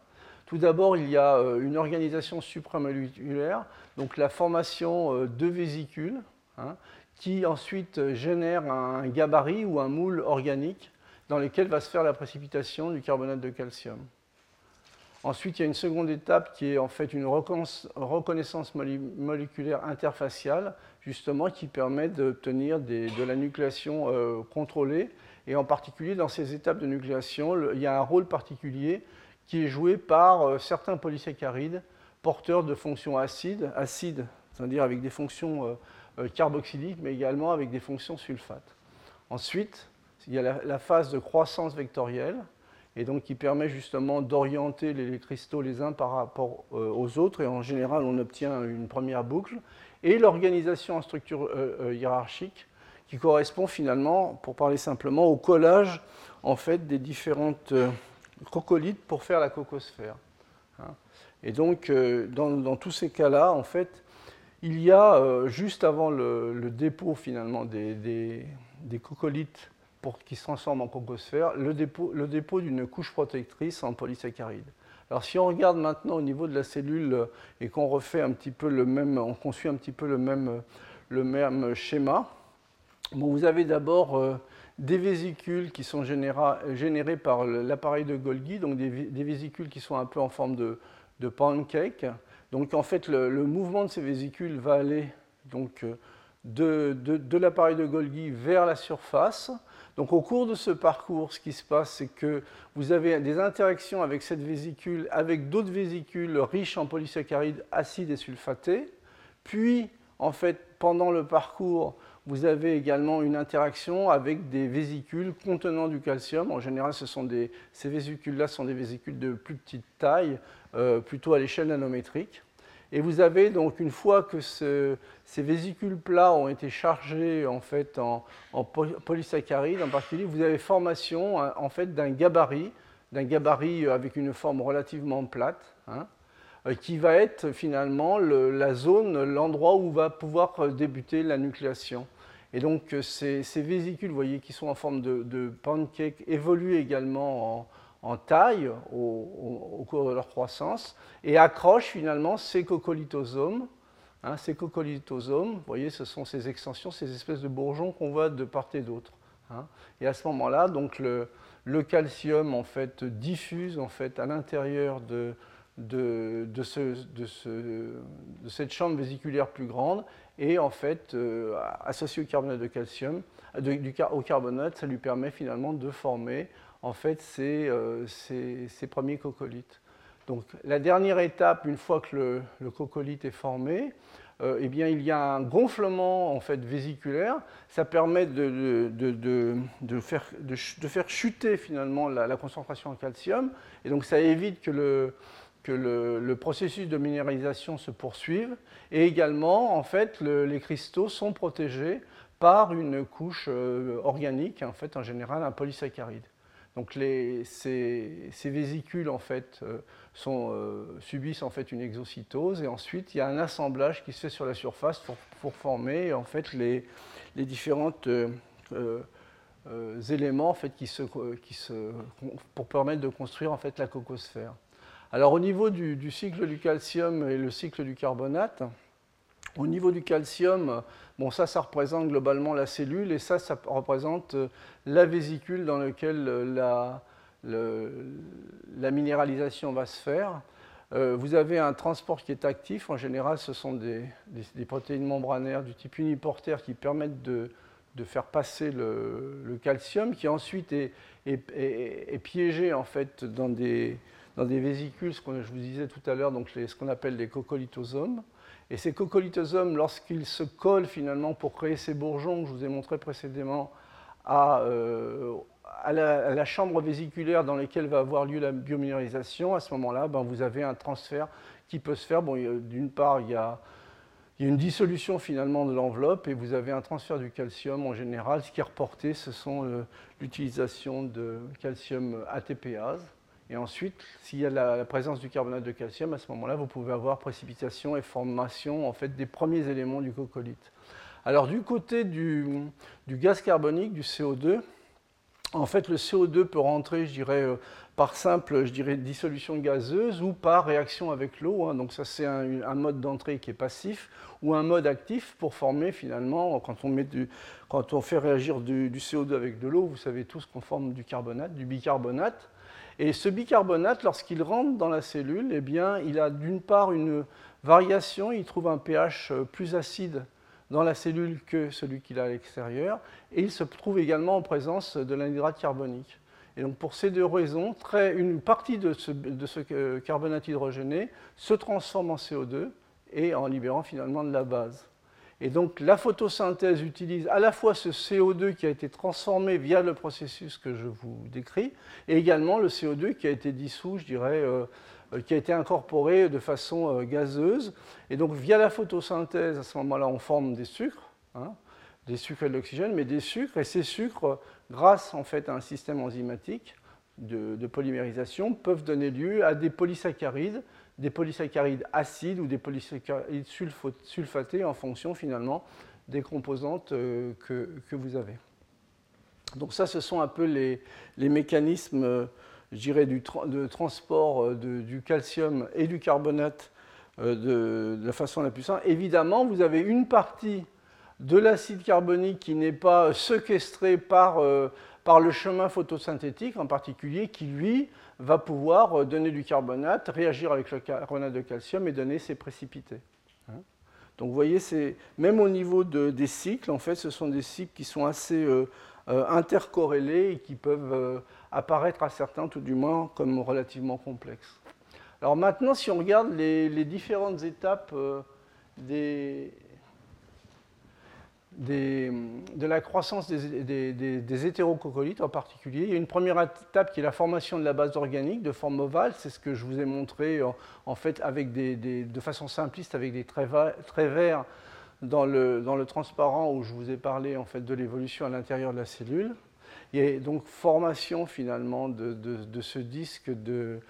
Tout d'abord, il y a une organisation supramoléculaire, donc la formation de vésicules, hein, qui ensuite génère un gabarit ou un moule organique dans lequel va se faire la précipitation du carbonate de calcium. Ensuite, il y a une seconde étape qui est en fait une reconnaissance moléculaire interfaciale, justement, qui permet d'obtenir de la nucléation euh, contrôlée. Et en particulier, dans ces étapes de nucléation, il y a un rôle particulier qui est joué par certains polysaccharides porteurs de fonctions acides, acides, c'est-à-dire avec des fonctions carboxyliques, mais également avec des fonctions sulfates. Ensuite, il y a la, phase de croissance vectorielle, et donc qui permet justement d'orienter les cristaux les uns par rapport aux autres, et en général on obtient une première boucle, et l'organisation en structure hiérarchique, qui correspond finalement, pour parler simplement, au collage en fait, des différentes euh, crocolites pour faire la cocosphère. Hein. Et donc, euh, dans, tous ces cas-là, en fait, il y a, euh, juste avant le, dépôt finalement des, des, pour, qui se transforment en cocosphère, le dépôt, le dépôt d'une couche protectrice en polysaccharides. Alors si on regarde maintenant au niveau de la cellule et qu'on refait un petit peu le même, on conçut un petit peu le même, le même schéma, vous avez d'abord euh, des vésicules qui sont générées par l'appareil de Golgi, donc des, vésicules qui sont un peu en forme de, pancake. Donc en fait, le, mouvement de ces vésicules va aller euh, de l'appareil de Golgi vers la surface. Donc au cours de ce parcours, ce qui se passe, c'est que vous avez des interactions avec cette vésicule, avec d'autres vésicules riches en polysaccharides acides et sulfatés. Puis, en fait, pendant le parcours, vous avez également une interaction avec des vésicules contenant du calcium. En général, ces vésicules-là sont des vésicules de plus petite taille, euh, plutôt à l'échelle nanométrique. Et vous avez donc, une fois que ces vésicules plats ont été chargés en, fait, en, polysaccharides en particulier, vous avez formation en fait, d'un gabarit, d'un gabarit avec une forme relativement plate. Hein, euh, qui va être finalement la zone, l'endroit où va pouvoir euh, débuter la nucléation. Et donc euh, ces, vésicules, vous voyez, qui sont en forme de, pancake, évoluent également en, taille au, cours de leur croissance et accrochent finalement ces coccolithosomes. Hein, ces coccolithosomes, vous voyez, ce sont ces extensions, ces espèces de bourgeons qu'on voit de part et d'autre. Hein. Et à ce moment-là, donc le, le, calcium en fait diffuse en fait à l'intérieur de, de, cette chambre vésiculaire plus grande et en fait, euh, associé au carbonate de calcium, au carbonate, ça lui permet finalement de former en fait ces, euh, premiers coccolithes. Donc la dernière étape, une fois que le, le est formé, euh, eh bien, il y a un gonflement en fait, vésiculaire. Ça permet de, faire, chuter finalement la, la, concentration en calcium. Et donc ça évite que le, que le, processus de minéralisation se poursuive et également en fait les cristaux sont protégés par une couche euh, organique en fait en général un polysaccharide. Donc ces, vésicules en fait euh, euh, subissent en fait une exocytose et ensuite il y a un assemblage qui se fait sur la surface pour, former en fait les, les différentes éléments en fait qui se, qui se, pour permettre de construire en fait la cocosphère. Alors au niveau du, cycle du calcium et le cycle du carbonate, au niveau du calcium, bon ça, ça représente globalement la cellule et ça, ça représente euh, la vésicule dans laquelle euh, la, minéralisation va se faire. Euh, vous avez un transport qui est actif. En général, ce sont des, protéines membranaires du type uniportaire qui permettent de, faire passer le, calcium, qui ensuite est, est, piégé en fait dans des, dans des vésicules, ce que je vous disais tout à l'heure, donc ce qu'on appelle les coccolithosomes. Et ces coccolithosomes, lorsqu'ils se collent finalement pour créer ces bourgeons que je vous ai montré précédément à, euh, à, la, chambre vésiculaire dans laquelle va avoir lieu la biominéralisation, à ce moment-là, ben, vous avez un transfert qui peut se faire. Bon, D'une part, il y a il y a une dissolution finalement de l'enveloppe et vous avez un transfert du calcium en général. Ce qui est reporté, ce sont euh, l'utilisation de calcium ATPase. Et ensuite, s'il y a la, présence du carbonate de calcium, à ce moment-là, vous pouvez avoir précipitation et formation en fait, des premiers éléments du cocolite. Alors du côté du, gaz carbonique, du CO2, en fait, le CO2 peut rentrer, je dirais, euh, par simple, je dirais, dissolution gazeuse ou par réaction avec l'eau. Hein. Donc ça, c'est un, mode d'entrée qui est passif ou un mode actif pour former finalement, quand on, met du, quand on fait réagir du CO2 avec de l'eau, vous savez tous qu'on forme du carbonate, du bicarbonate. Et ce bicarbonate, lorsqu'il rentre dans la cellule, eh il a d'une part une variation, il trouve un pH euh, plus acide dans la cellule que celui qu'il a à l'extérieur, et il se trouve également en présence de l'anhydrate carbonique. Et donc pour ces deux raisons, une partie de ce, de ce carbonate hydrogéné se transforme en CO2 et en libérant finalement de la base. Et donc la photosynthèse utilise à la fois ce CO2 qui a été transformé via le processus que je vous décris, et également le CO2 qui a été dissous, je dirais, euh, euh, qui a été incorporé de façon euh, gazeuse. Et donc via la photosynthèse, à ce moment-là, on forme des sucres, hein, des sucres et de l'oxygène, mais des sucres, et ces sucres, grâce en fait à un système enzymatique de, de polymérisation, peuvent donner lieu à des polysaccharides des polysaccharides acides ou des polysaccharides sulfatés en fonction finalement des composantes euh, que, que vous avez. Donc ça, ce sont un peu les, les mécanismes, euh, je dirais, du de transport euh, du calcium et du carbonate de, la façon la plus simple. Évidemment, vous avez une partie de l'acide carbonique qui n'est pas séquestrée par, le chemin photosynthétique en particulier, qui lui va pouvoir euh, donner du carbonate, réagir avec le carbonate de calcium et donner ses précipités. Hein. Donc vous voyez, même au niveau des cycles, en fait, ce sont des cycles qui sont assez euh, euh, intercorrélés et qui peuvent apparaître à certains, tout du moins, comme relativement complexes. Alors maintenant, si on regarde les différentes étapes de la croissance des, des, en particulier. Il y a une première étape qui est la formation de la base organique de forme ovale. C'est ce que je vous ai montré en, fait avec de façon simpliste avec des traits, verts dans le, dans le, transparent où je vous ai parlé en fait de l'évolution à l'intérieur de la cellule. Il y a donc formation finalement de, de ce disque de,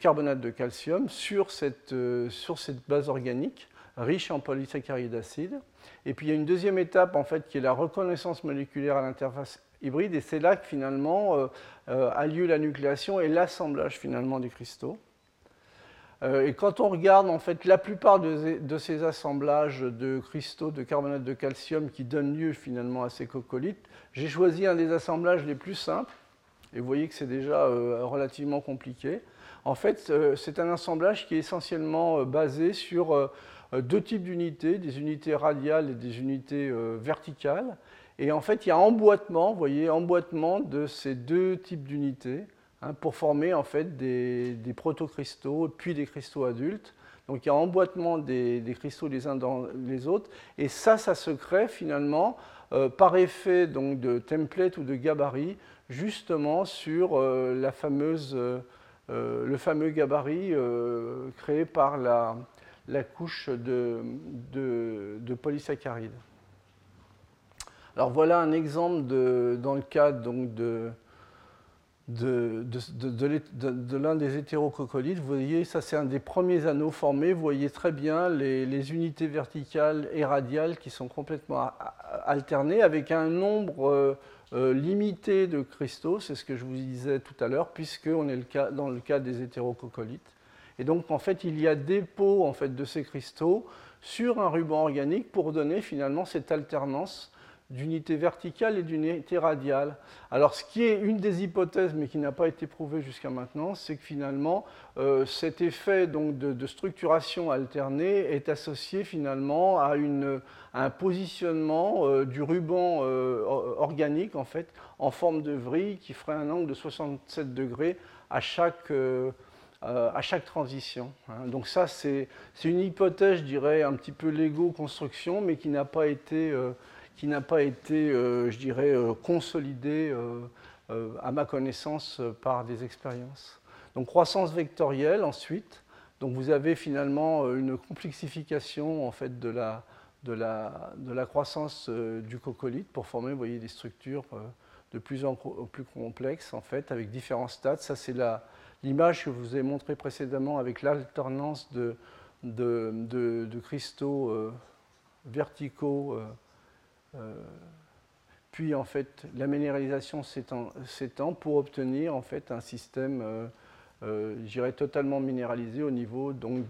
carbonate de calcium sur cette, euh, sur cette base organique riche en polysaccharides acides. Et puis il y a une deuxième étape en fait qui est la reconnaissance moléculaire à l'interface hybride et c'est là que finalement euh, euh, a lieu la nucléation et l'assemblage finalement des cristaux. Euh, et quand on regarde en fait la plupart de, ces assemblages de cristaux de carbonate de calcium qui donnent lieu finalement à ces cocolites, j'ai choisi un des assemblages les plus simples. Et vous voyez que c'est déjà relativement compliqué. En fait, c'est un assemblage qui est essentiellement basé sur deux types d'unités, des unités radiales et des unités euh, verticales. Et en fait, il y a emboîtement, vous voyez, emboîtement de ces deux types d'unités hein, pour former en fait des, des protocristaux puis des cristaux adultes. Donc il y a emboîtement des, cristaux les uns dans les autres. Et ça, ça se crée finalement euh, par effet donc, de template ou de gabarit, justement sur la fameuse, le fameux gabarit créé par la, la couche de, de, polysaccharides. Alors voilà un exemple dans le cadre de, l'un des hétérococolites. Vous voyez, ça c'est un des premiers anneaux formés. Vous voyez très bien les, unités verticales et radiales qui sont complètement alternées avec un nombre euh, euh, limité de cristaux. C'est ce que je vous disais tout à l'heure, puisqu'on est dans le cas des hétérococolites. Et donc, en fait, il y a dépôt en fait, de ces cristaux sur un ruban organique pour donner finalement cette alternance d'unité verticale et d'unité radiale. Alors, ce qui est une des hypothèses, mais qui n'a pas été prouvée jusqu'à maintenant, c'est que finalement, euh, cet effet donc, de, structuration alternée est associé finalement à, une, un positionnement euh, du ruban euh, organique, en fait, en forme de vrille, qui ferait un angle de 67 degrés à chaque euh, à chaque transition. Hein. Donc ça, c'est une hypothèse, je dirais, un petit peu Lego-construction, mais qui n'a pas été, euh, pas été euh, je dirais, consolidée, à ma connaissance, par des expériences. Donc croissance vectorielle, ensuite. Donc vous avez finalement une complexification en fait, de, la, de, la, de la croissance du cocolite pour former vous voyez, des structures de plus en plus complexes, en fait, avec différents stades. Ça, c'est la l'image que je vous ai montrée précédemment avec l'alternance de, cristaux euh, verticaux, euh, euh, puis en fait la minéralisation s'étend pour obtenir en fait un système, totalement minéralisé au niveau donc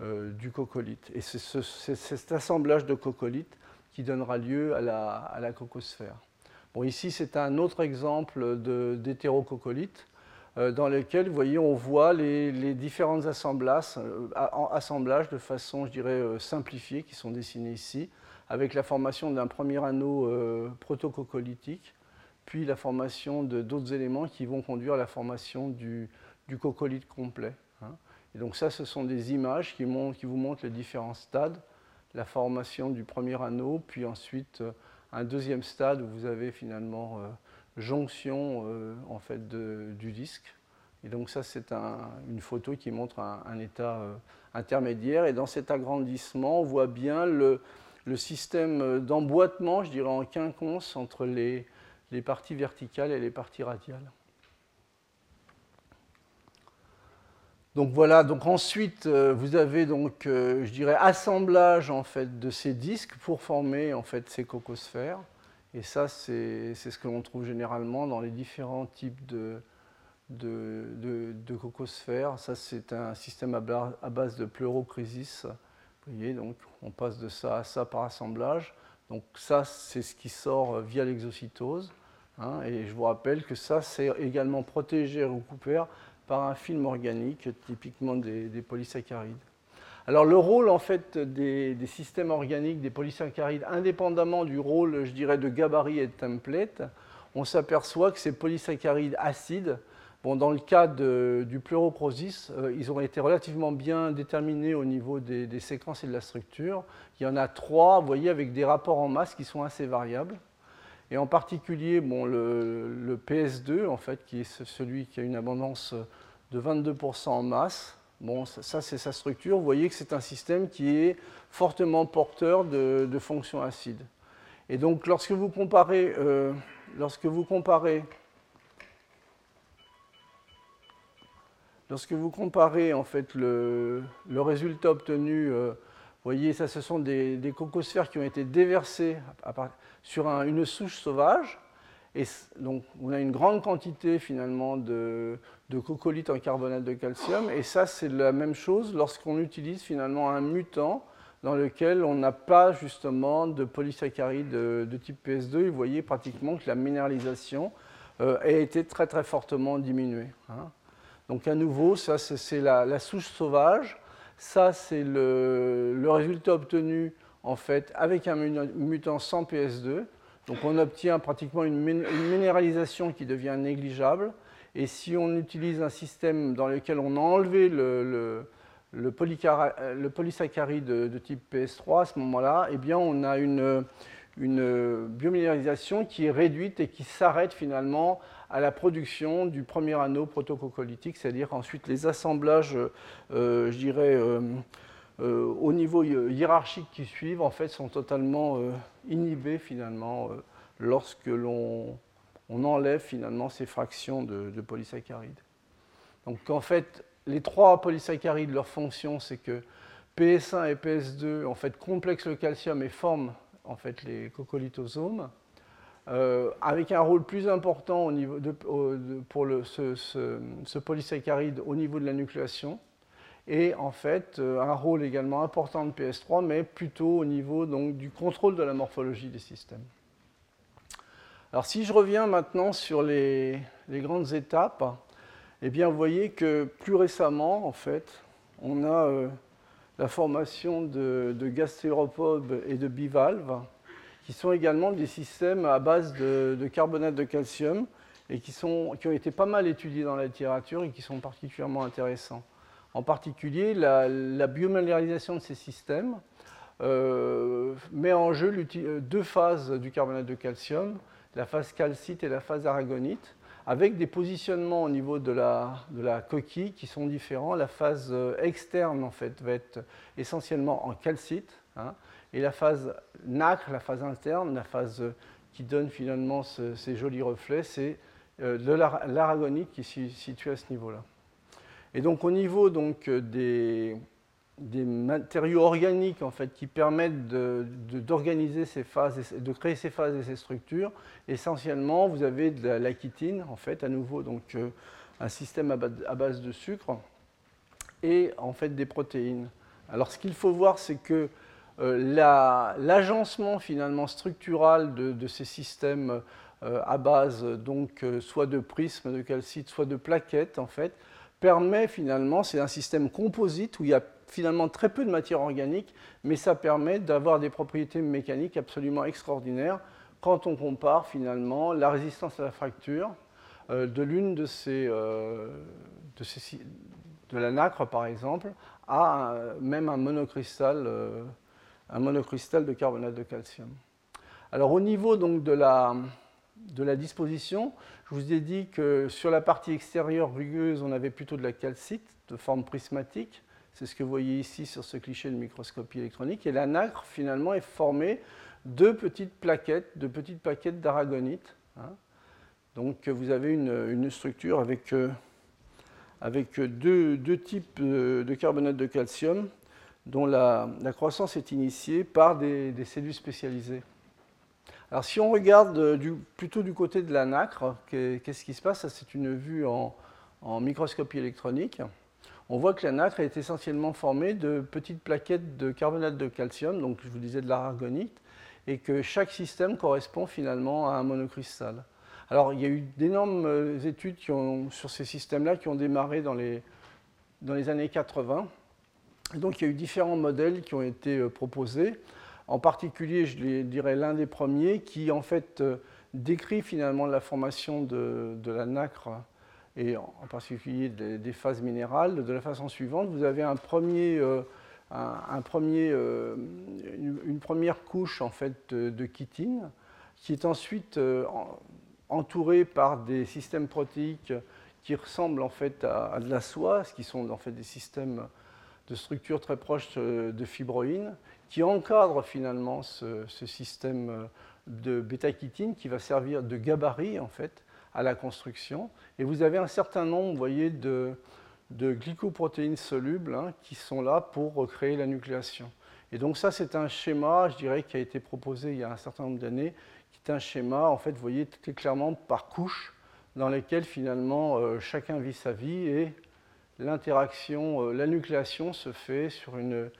du cocolite. Et c'est cet assemblage de cocolite qui donnera lieu à la, à la cocosphère. Ici, c'est un autre exemple d'hétérococolite. Euh, dans lesquels, vous voyez, on voit les, différents assemblages, euh, assemblages de façon, je dirais, euh, simplifiée, qui sont dessinés ici, avec la formation d'un premier anneau protococolytique, puis la formation d'autres éléments qui vont conduire à la formation du, du coccolithe complet. Hein. Et donc ça, ce sont des images qui, vous montrent les différents stades, la formation du premier anneau, puis ensuite euh, un deuxième stade où vous avez finalement euh, jonction euh, en fait du disque. Et donc ça, c'est une photo qui montre un, état intermédiaire. Et dans cet agrandissement, on voit bien le, système d'emboîtement, je dirais en quinconce, entre les, parties verticales et les parties radiales. Donc voilà, donc ensuite euh, vous avez donc, euh, je dirais, assemblage en fait de ces disques pour former en fait ces cocosphères. Et ça, c'est ce que l'on trouve généralement dans les différents types de, de, de, cocosphères. Ça, c'est un système à, base de pleurocrisis. Vous voyez, donc on passe de ça à ça par assemblage. Donc ça, c'est ce qui sort via l'exocytose. Hein, et je vous rappelle que ça, c'est également protégé, recouvert par un film organique, typiquement des, polysaccharides. Alors le rôle en fait des, systèmes organiques, des polysaccharides, indépendamment du rôle, je dirais, de gabarit et de template, on s'aperçoit que ces polysaccharides acides, bon, dans le cas du pleuroprosis, euh, ils ont été relativement bien déterminés au niveau des, séquences et de la structure. Il y en a trois, vous voyez, avec des rapports en masse qui sont assez variables. Et en particulier, bon, le, PS2, en fait, qui est celui qui a une abondance de 22% en masse, bon, ça, c'est sa structure. Vous voyez que c'est un système qui est fortement porteur de, fonctions acides. Et donc, lorsque vous comparez, euh, lorsque vous comparez, lorsque vous comparez en fait le, résultat obtenu euh, vous voyez, ça, ce sont des, cocosphères qui ont été déversées sur une souche sauvage. Et donc, on a une grande quantité finalement de, de en carbonate de calcium. Et ça, c'est la même chose lorsqu'on utilise finalement un mutant dans lequel on n'a pas justement de polysaccharides de, type PS2. vous voyez pratiquement que la minéralisation euh, a été très très fortement diminuée. Hein. Donc à nouveau, ça c'est la, souche sauvage ça, c'est le, résultat obtenu en fait avec un mutant sans PS2. Donc on obtient pratiquement une, minéralisation qui devient négligeable. Et si on utilise un système dans lequel on a enlevé le, polysaccharide de, type PS3 à ce moment-là, eh bien on a une, une qui est réduite et qui s'arrête finalement à la production du premier anneau protococolytique, c'est-à-dire ensuite les assemblages, euh, je dirais, euh, euh, au niveau hiérarchique qui suivent, en fait, sont totalement inhibés finalement lorsque l'on on enlève finalement ces fractions de, de, polysaccharides. Donc en fait, les trois polysaccharides, leur fonction, c'est que PS1 et PS2 en fait complexent le calcium et forment en fait les coccolithosomes. Euh, avec un rôle plus important pour le, ce, polysaccharide au niveau de la nucléation, et en fait euh, un rôle également important de PS3, mais plutôt au niveau donc, du contrôle de la morphologie des systèmes. Alors si je reviens maintenant sur les, grandes étapes, eh bien vous voyez que plus récemment, en fait, on a euh, la formation de, de gastéropodes et de bivalves, qui sont également des systèmes à base de, carbonate de calcium et qui, ont été pas mal étudiés dans la littérature et qui sont particulièrement intéressants. En particulier, la, la de ces systèmes euh, met en jeu deux phases du carbonate de calcium, la phase calcite et la phase aragonite, avec des positionnements au niveau de la, coquille qui sont différents. La phase euh, externe, en fait, va être essentiellement en calcite, hein, et la phase nacre, la phase interne, la phase qui donne finalement ces jolis reflets, c'est euh, l'aragonite qui est situé à ce niveau-là. Et donc au niveau donc, des, des matériaux organiques en fait, qui permettent d'organiser ces phases, de créer ces phases et ces structures, essentiellement vous avez de la, chitine, en fait, à nouveau donc, euh, un système à base de sucre, et en fait des protéines. Alors ce qu'il faut voir, c'est que euh, l'agencement finalement structural de, ces systèmes euh, à base donc soit de prismes de calcite, soit de plaquettes en fait, permet finalement, c'est un système composite où il y a finalement très peu de matière organique, mais ça permet d'avoir des propriétés mécaniques absolument extraordinaires quand on compare finalement la résistance à la fracture de l'une de ces, de ces, de la nacre par exemple à même un monocristal, un de carbonate de calcium. Alors au niveau donc de la, de la disposition, je vous ai dit que sur la partie extérieure rugueuse, on avait plutôt de la calcite de forme prismatique. C'est ce que vous voyez ici sur ce cliché de microscopie électronique. Et la nacre, finalement, est formée de petites plaquettes, de petites plaquettes d'aragonite. Hein. Donc vous avez une, structure avec, euh, deux, types de carbonate de calcium dont la, croissance est initiée par des cellules spécialisées. Alors si on regarde euh, plutôt du côté de la nacre, qu'est-ce qui se passe? C'est une vue en, microscopie électronique. On voit que la nacre est essentiellement formée de petites plaquettes de carbonate de calcium, donc je vous disais de l'aragonite, et que chaque système correspond finalement à un monocristal. Alors il y a eu d'énormes euh, études sur ces systèmes-là qui ont démarré dans les, dans les années 80. donc il y a eu différents modèles qui ont été euh, proposés. En particulier, je dirais l'un des premiers qui en fait euh, décrit finalement la formation de, la nacre et en particulier des, phases minérales de la façon suivante. Vous avez un premier, euh, euh, une, première couche en fait de, chitine qui est ensuite entourée par des systèmes protéiques qui ressemblent en fait à, de la soie, qui sont en fait des systèmes de structure très proches de fibroïnes qui encadre finalement ce, système euh, de bêta-chitine qui va servir de gabarit en fait à la construction. Et vous avez un certain nombre, vous voyez, de, glycoprotéines solubles hein, qui sont là pour recréer la nucléation. Et donc ça, c'est un schéma, je dirais, qui a été proposé il y a un certain nombre d'années, qui est un schéma, en fait, vous voyez, très clairement par couche, dans lequel finalement euh, chacun vit sa vie et l'interaction, euh, la nucléation se fait sur une,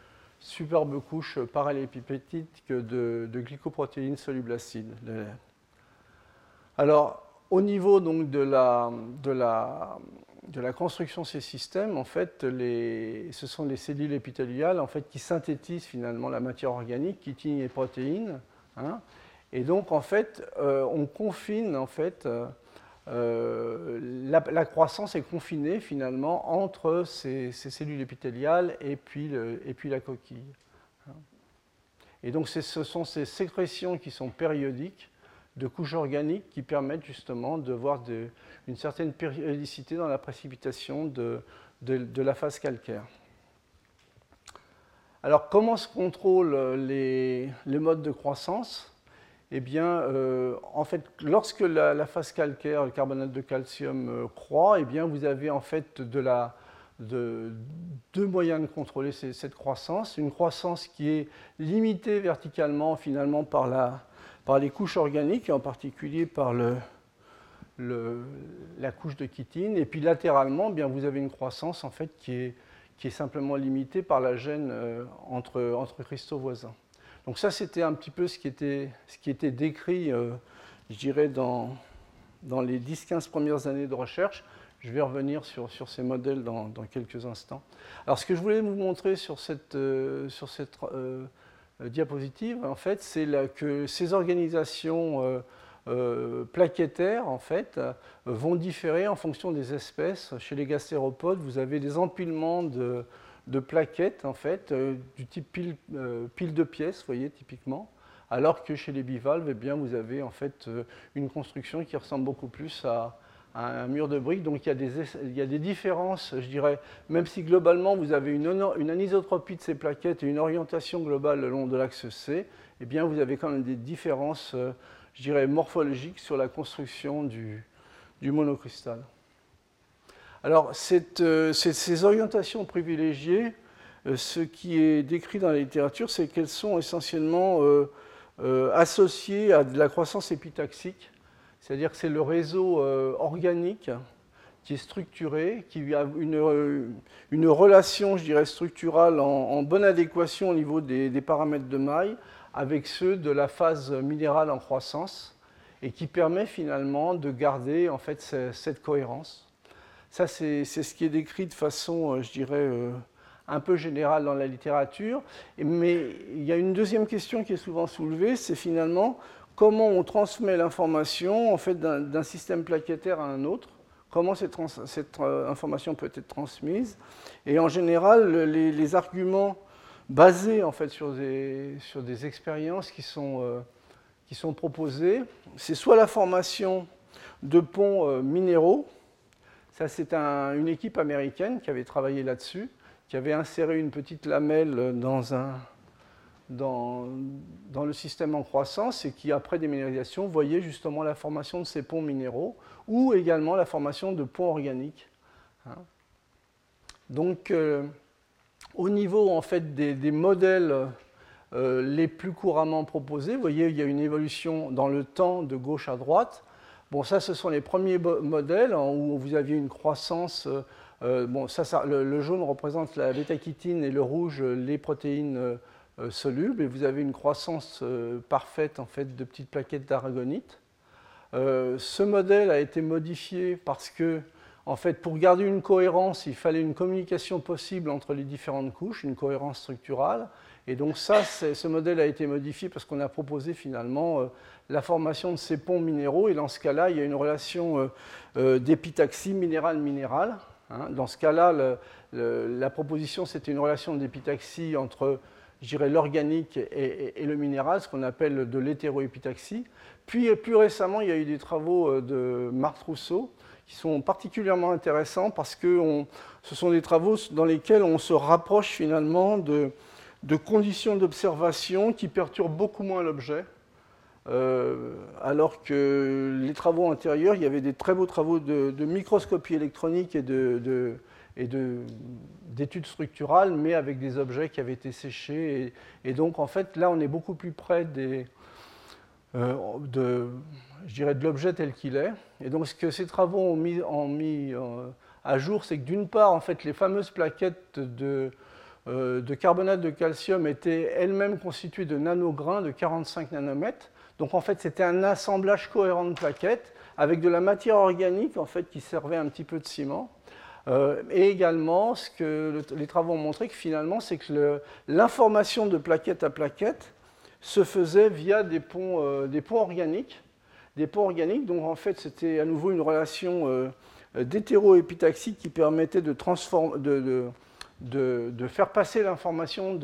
superbe couche parallélépipédique de, de glycoprotéines solubles acides. Alors, au niveau donc de la, de la, de la construction de ces systèmes, en fait, les, ce sont les cellules épithéliales en fait, qui synthétisent finalement la matière organique, chitine et protéines. Hein. et donc, en fait, euh, on confine en fait, euh, euh, la, croissance est confinée finalement entre ces, cellules épithéliales et puis, et puis, la coquille. Et donc ce sont ces sécrétions qui sont périodiques de couches organiques qui permettent justement de voir une certaine périodicité dans la précipitation de, de la phase calcaire. Alors comment se contrôlent les, les modes de croissance? Eh bien, euh, en fait, lorsque la, phase calcaire, le carbonate de calcium euh, croît, eh bien, vous avez en fait deux moyens de contrôler cette croissance. Une croissance qui est limitée verticalement finalement par, les couches organiques, et en particulier par la couche de chitine. Et puis latéralement, eh bien, vous avez une croissance en fait qui est, simplement limitée par la gêne euh, entre cristaux voisins. Donc ça, c'était un petit peu ce qui était, ce qui était décrit, euh, je dirais, dans, dans les 10-15 premières années de recherche. Je vais revenir sur, sur ces modèles dans, dans, quelques instants. Alors ce que je voulais vous montrer sur cette, euh, sur cette diapositive, en fait, c'est que ces organisations plaquettaires, en fait, vont différer en fonction des espèces. Chez les gastéropodes, vous avez des empilements de, plaquettes, en fait, euh, du type pile, euh, pile, de pièces, voyez, typiquement, alors que chez les bivalves, eh bien, vous avez en fait euh, une construction qui ressemble beaucoup plus à, un mur de briques. Donc il y, a des, il y, a des, différences, je dirais, même si globalement vous avez une, une, anisotropie de ces plaquettes et une orientation globale le long de l'axe C, eh bien, vous avez quand même des différences, je dirais, morphologiques sur la construction du, du monocristal. Alors, euh, ces orientations privilégiées, euh, ce qui est décrit dans la littérature, c'est qu'elles sont essentiellement euh, associées à de la croissance épitaxique, c'est-à-dire que c'est le réseau organique qui est structuré, qui a une, relation, je dirais, structurale en, bonne adéquation au niveau des, paramètres de maille avec ceux de la phase minérale en croissance et qui permet finalement de garder en fait cette cohérence. Ça, c'est ce qui est décrit de façon, euh, je dirais, euh, un peu générale dans la littérature. Mais il y a une deuxième question qui est souvent soulevée, c'est finalement comment on transmet l'information en fait, d'un système plaquettaire à un autre, comment cette, euh, information peut être transmise. Et en général, les, arguments basés en fait, sur, des, sur des expériences qui sont, euh, qui sont proposées, c'est soit la formation de ponts euh, minéraux, ça c'est une équipe américaine qui avait travaillé là-dessus, qui avait inséré une petite lamelle dans un, dans, le système en croissance et qui, après déminéralisation, voyait justement la formation de ces ponts minéraux ou également la formation de ponts organiques. Hein. Donc, euh, au niveau en fait des, modèles euh, les plus couramment proposés, vous voyez, il y a une évolution dans le temps de gauche à droite. Bon, ça, ce sont les premiers modèles où vous aviez une croissance. Euh, bon, ça, le, jaune représente la bêta-chitine et le rouge les protéines soluble et vous avez une croissance euh, parfaite en fait, de petites plaquettes d'aragonite. Euh, ce modèle a été modifié parce que, en fait, pour garder une cohérence, il fallait une communication possible entre les différentes couches, une cohérence structurale. Et donc ça, ce modèle a été modifié parce qu'on a proposé finalement la formation de ces ponts minéraux. Et dans ce cas-là, il y a une relation d'épitaxie minérale-minérale. Hein. Dans ce cas-là, la proposition, c'était une relation d'épitaxie entre dirais, l'organique et, le minéral, ce qu'on appelle de l'hétéroépitaxie. Puis, plus récemment, il y a eu des travaux euh, de Marthe Rousseau qui sont particulièrement intéressants parce que ce sont des travaux dans lesquels on se rapproche finalement de, conditions d'observation qui perturbent beaucoup moins l'objet. Euh, alors que les travaux antérieurs, il y avait des très beaux travaux de, microscopie électronique et de et d'études structurales, mais avec des objets qui avaient été séchés. Et, donc, en fait, là, on est beaucoup plus près euh, de, je dirais, de l'objet tel qu'il est. Et donc, ce que ces travaux ont mis, mis euh, à jour, c'est que d'une part, en fait, les fameuses plaquettes de, euh, de carbonate de calcium étaient elles-mêmes constituées de nanograins de 45 nanomètres. Donc, en fait, c'était un assemblage cohérent de plaquettes avec de la matière organique, en fait, qui servait un petit peu de ciment. Euh, et également, ce que les travaux ont montré que finalement, c'est que l'information de plaquette à plaquette se faisait via des ponts, euh, des ponts organiques. Des ponts organiques, donc en fait, c'était à nouveau une relation euh, d'hétéroépitaxie qui permettait de, de, faire passer l'information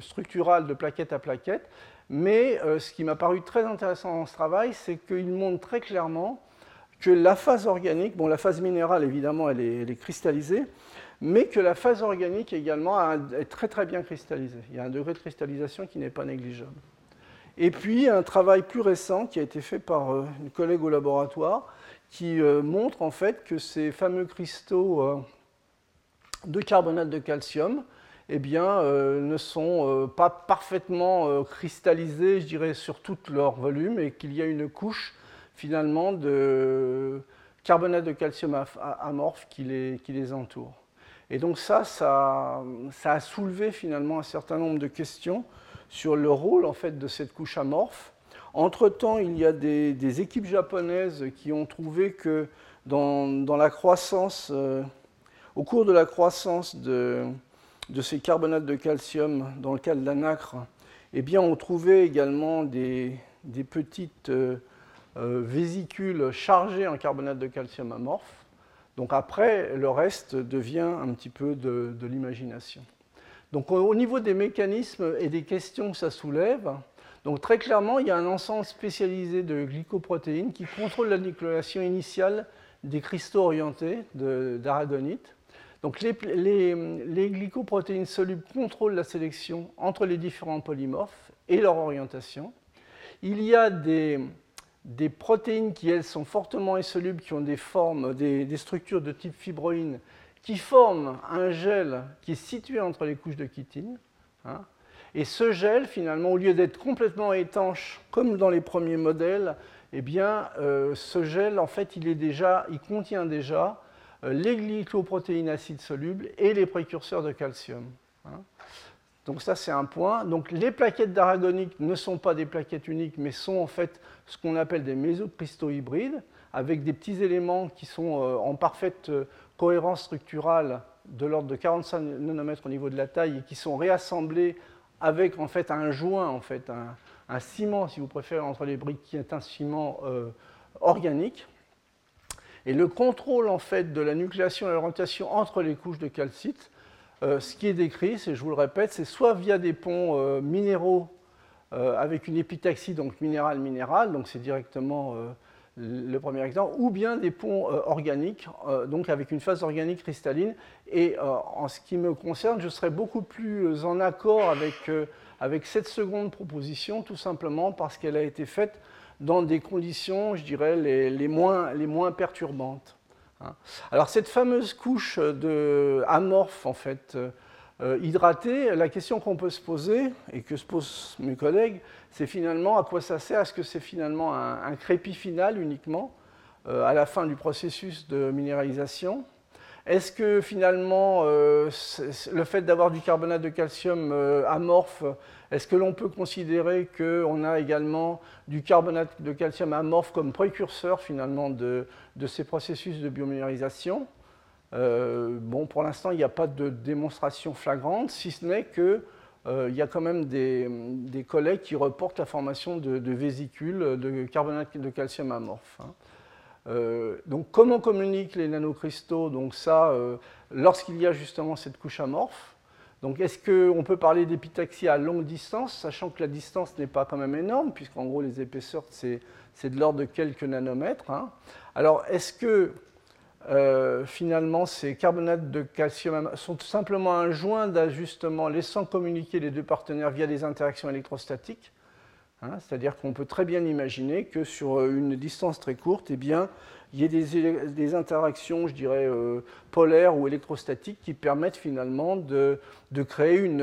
structurale de plaquette à plaquette. Mais ce qui m'a paru très intéressant dans ce travail, c'est qu'il montre très clairement que la phase organique, bon la phase minérale évidemment elle est, cristallisée, mais que la phase organique également est très très bien cristallisée. Il y a un degré de cristallisation qui n'est pas négligeable. Et puis un travail plus récent qui a été fait par euh, une collègue au laboratoire qui euh, montre en fait que ces fameux cristaux euh, de carbonate de calcium eh bien, ne sont pas parfaitement cristallisés, je dirais, sur tout leur volume et qu'il y a une couche finalement de carbonate de calcium amorphe qui les, qui les entoure. Et donc ça, ça, a soulevé finalement un certain nombre de questions sur le rôle en fait de cette couche amorphe. Entre-temps, il y a des, équipes japonaises qui ont trouvé que dans, dans la croissance, euh, au cours de la croissance de, de, ces carbonates de calcium dans le cas de la nacre, eh bien, on trouvait également des, des petites euh, vésicules chargées en carbonate de calcium amorphe. Donc après, le reste devient un petit peu de, l'imagination. Donc au niveau des mécanismes et des questions que ça soulève, donc très clairement, il y a un ensemble spécialisé de glycoprotéines qui contrôle la nucléation initiale des cristaux orientés d'aragonite. Donc les, les, glycoprotéines solubles contrôlent la sélection entre les différents polymorphes et leur orientation. Il y a des, des protéines qui, elles, sont fortement insolubles, qui ont des formes, des, structures de type fibroïne, qui forment un gel qui est situé entre les couches de chitine. Hein. Et ce gel, finalement, au lieu d'être complètement étanche, comme dans les premiers modèles, eh bien, euh, ce gel, en fait, il, contient déjà euh, les glycoprotéines acides solubles et les précurseurs de calcium. Hein. Donc ça, c'est un point. Donc les plaquettes d'aragonique ne sont pas des plaquettes uniques, mais sont en fait ce qu'on appelle des mésocristaux hybrides, avec des petits éléments qui sont euh, en parfaite euh, cohérence structurale de l'ordre de 45 nanomètres au niveau de la taille et qui sont réassemblés avec en fait un joint, en fait, un, ciment, si vous préférez, entre les briques qui est un ciment organique. Et le contrôle en fait de la nucléation et l'orientation entre les couches de calcite, ce qui est décrit, c'est, je vous le répète, c'est soit via des ponts minéraux avec une épitaxie, donc minéral-minéral, donc c'est directement le premier exemple, ou bien des ponts euh, organiques, euh, donc avec une phase organique cristalline. Et euh, en ce qui me concerne, je serais beaucoup plus en accord avec, cette seconde proposition, tout simplement parce qu'elle a été faite dans des conditions, je dirais, les moins perturbantes. Hein. Alors cette fameuse couche de amorphe, en fait, euh, hydraté, la question qu'on peut se poser, et que se posent mes collègues, c'est finalement à quoi ça sert? Est-ce que c'est finalement un, crépi final uniquement euh, à la fin du processus de minéralisation? Est-ce que finalement euh, le fait d'avoir du carbonate de calcium amorphe, est-ce que l'on peut considérer qu'on a également du carbonate de calcium amorphe comme précurseur finalement de, ces processus de biominéralisation euh, bon, pour l'instant, il n'y a pas de démonstration flagrante, si ce n'est qu'il euh, y a quand même des, collègues qui reportent la formation de, vésicules de carbonate de calcium amorphe. Hein. Euh, donc, comment communiquent les nanocristaux? Donc, ça, lorsqu'il y a justement cette couche amorphe. Donc, est-ce qu'on peut parler d'épitaxie à longue distance, sachant que la distance n'est pas quand même énorme, puisqu'en gros, les épaisseurs, c'est de l'ordre de quelques nanomètres. Hein. Alors, est-ce que euh, finalement, ces carbonates de calcium sont tout simplement un joint d'ajustement laissant communiquer les deux partenaires via des interactions électrostatiques? Hein, c'est-à-dire qu'on peut très bien imaginer que sur euh, une distance très courte, eh bien, il y ait des, interactions, euh, polaires ou électrostatiques qui permettent finalement de, créer une,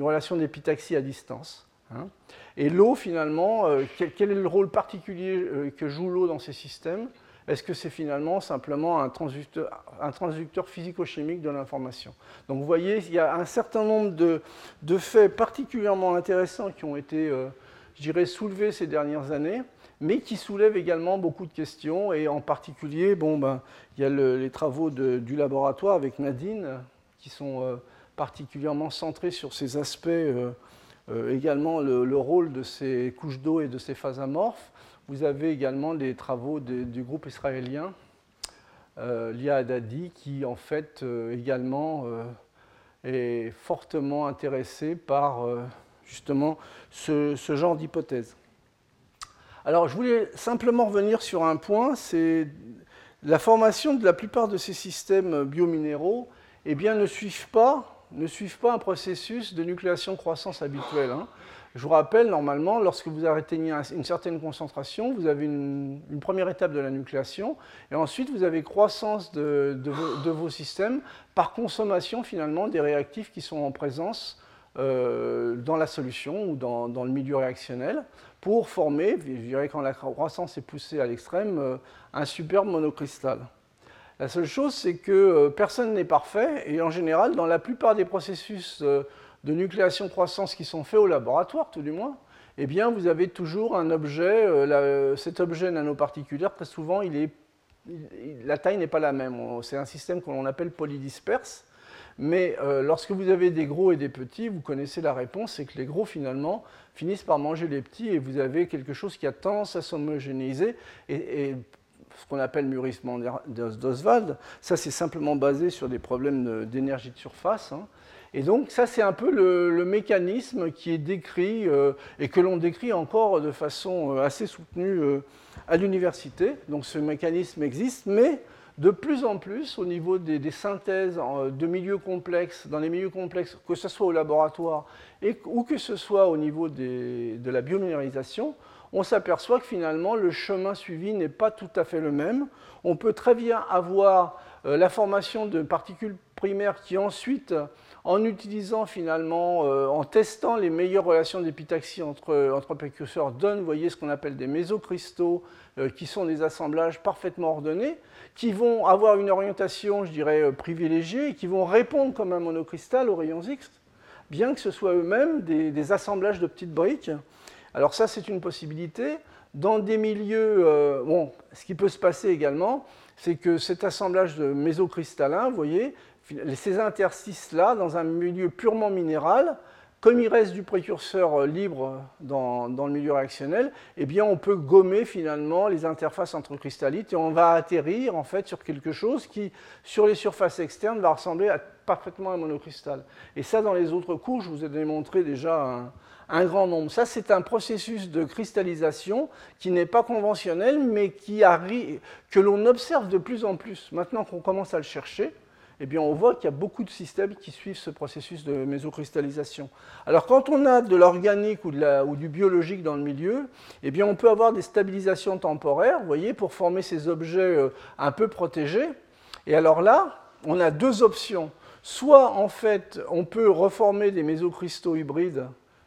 relation d'épitaxie à distance. Hein. Et l'eau, finalement, quel, est le rôle particulier que joue l'eau dans ces systèmes? Est-ce que c'est finalement simplement un transducteur, physico-chimique de l'information? Donc vous voyez, il y a un certain nombre de, faits particulièrement intéressants qui ont été, euh, je dirais, soulevés ces dernières années, mais qui soulèvent également beaucoup de questions. Et en particulier, bon, ben, il y a les travaux du laboratoire avec Nadine, qui sont euh, particulièrement centrés sur ces aspects, euh, également le, rôle de ces couches d'eau et de ces phases amorphes. Vous avez également les travaux du groupe israélien euh, Lia Haddadi qui en fait euh, également euh, est fortement intéressé par justement ce, genre d'hypothèse. Alors je voulais simplement revenir sur un point, c'est la formation de la plupart de ces systèmes biominéraux eh bien, ne, suivent pas, ne suivent pas un processus de nucléation-croissance habituel. Hein. Je vous rappelle, normalement, lorsque vous atteignez une certaine concentration, vous avez une, première étape de la nucléation, et ensuite vous avez croissance de, vos, systèmes par consommation finalement des réactifs qui sont en présence euh, dans la solution ou dans, le milieu réactionnel pour former, je dirais quand la croissance est poussée à l'extrême, euh, un superbe monocristal. La seule chose, c'est que euh, personne n'est parfait, et en général, dans la plupart des processus de nucléation-croissance qui sont faits au laboratoire, tout du moins, eh bien, vous avez toujours un objet, euh, cet objet nanoparticulaire, très souvent, la taille n'est pas la même. C'est un système qu'on appelle polydisperse. Mais euh, lorsque vous avez des gros et des petits, vous connaissez la réponse, c'est que les gros, finalement, finissent par manger les petits et vous avez quelque chose qui a tendance à s'homogénéiser. Ce qu'on appelle mûrissement d'Oswald, ça c'est simplement basé sur des problèmes d'énergie de surface. Hein. Et donc ça, c'est un peu le, mécanisme qui est décrit euh, et que l'on décrit encore de façon euh, assez soutenue euh, à l'université. Donc ce mécanisme existe, mais de plus en plus au niveau des, synthèses de milieux complexes, dans les milieux complexes, que ce soit au laboratoire et, ou que ce soit au niveau de la biominéralisation, on s'aperçoit que finalement le chemin suivi n'est pas tout à fait le même. On peut très bien avoir la formation de particules primaires qui ensuite en utilisant finalement, euh, en testant les meilleures relations d'épitaxie entre, entre précurseurs, donne, vous voyez, ce qu'on appelle des mésocristaux, euh, qui sont des assemblages parfaitement ordonnés, qui vont avoir une orientation, je dirais, euh, privilégiée, et qui vont répondre comme un monocristal aux rayons X, bien que ce soit eux-mêmes des, assemblages de petites briques. Alors ça, c'est une possibilité. Dans des milieux, bon, ce qui peut se passer également, c'est que cet assemblage de mésocristallins, vous voyez, ces interstices-là, dans un milieu purement minéral, comme il reste du précurseur libre dans, le milieu réactionnel, eh bien on peut gommer finalement les interfaces entre cristallites et on va atterrir en fait sur quelque chose qui, sur les surfaces externes, va ressembler parfaitement à un monocristal. Et ça, dans les autres cours, je vous ai démontré déjà un grand nombre. Ça, c'est un processus de cristallisation qui n'est pas conventionnel, mais qui arrive, que l'on observe de plus en plus. Maintenant qu'on commence à le chercher, eh bien, on voit qu'il y a beaucoup de systèmes qui suivent ce processus de mésocristallisation. Alors, quand on a de l'organique ou, du biologique dans le milieu, eh bien, on peut avoir des stabilisations temporaires, vous voyez, pour former ces objets euh, un peu protégés. Et alors là, on a deux options. Soit, en fait, on peut reformer des mésocristaux hybrides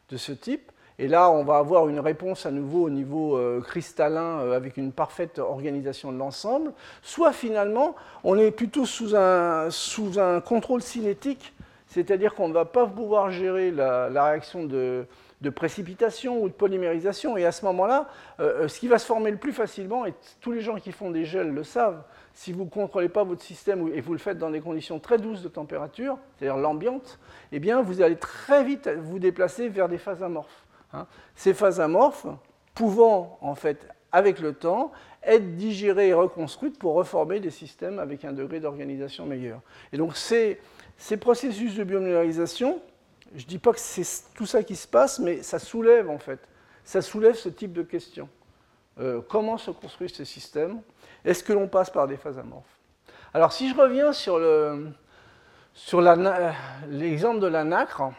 de ce type, et là, on va avoir une réponse à nouveau au niveau euh, cristallin euh, avec une parfaite organisation de l'ensemble. Soit finalement, on est plutôt sous un, sous un contrôle cinétique, c'est-à-dire qu'on ne va pas pouvoir gérer la, réaction de, précipitation ou de polymérisation. Et à ce moment-là, euh, ce qui va se former le plus facilement, et tous les gens qui font des gels le savent, si vous ne contrôlez pas votre système et vous le faites dans des conditions très douces de température, c'est-à-dire l'ambiante, eh bien, vous allez très vite vous déplacer vers des phases amorphes. Hein. Ces phases amorphes pouvant, en fait, avec le temps, être digérées et reconstruites pour reformer des systèmes avec un degré d'organisation meilleur. Et donc, ces, ces processus de biominéralisation, je ne dis pas que c'est tout ça qui se passe, mais ça soulève, en fait, ça soulève ce type de questions. Euh, comment se construisent ces systèmes? Est-ce que l'on passe par des phases amorphes? Alors, si je reviens sur l'exemple de la nacre,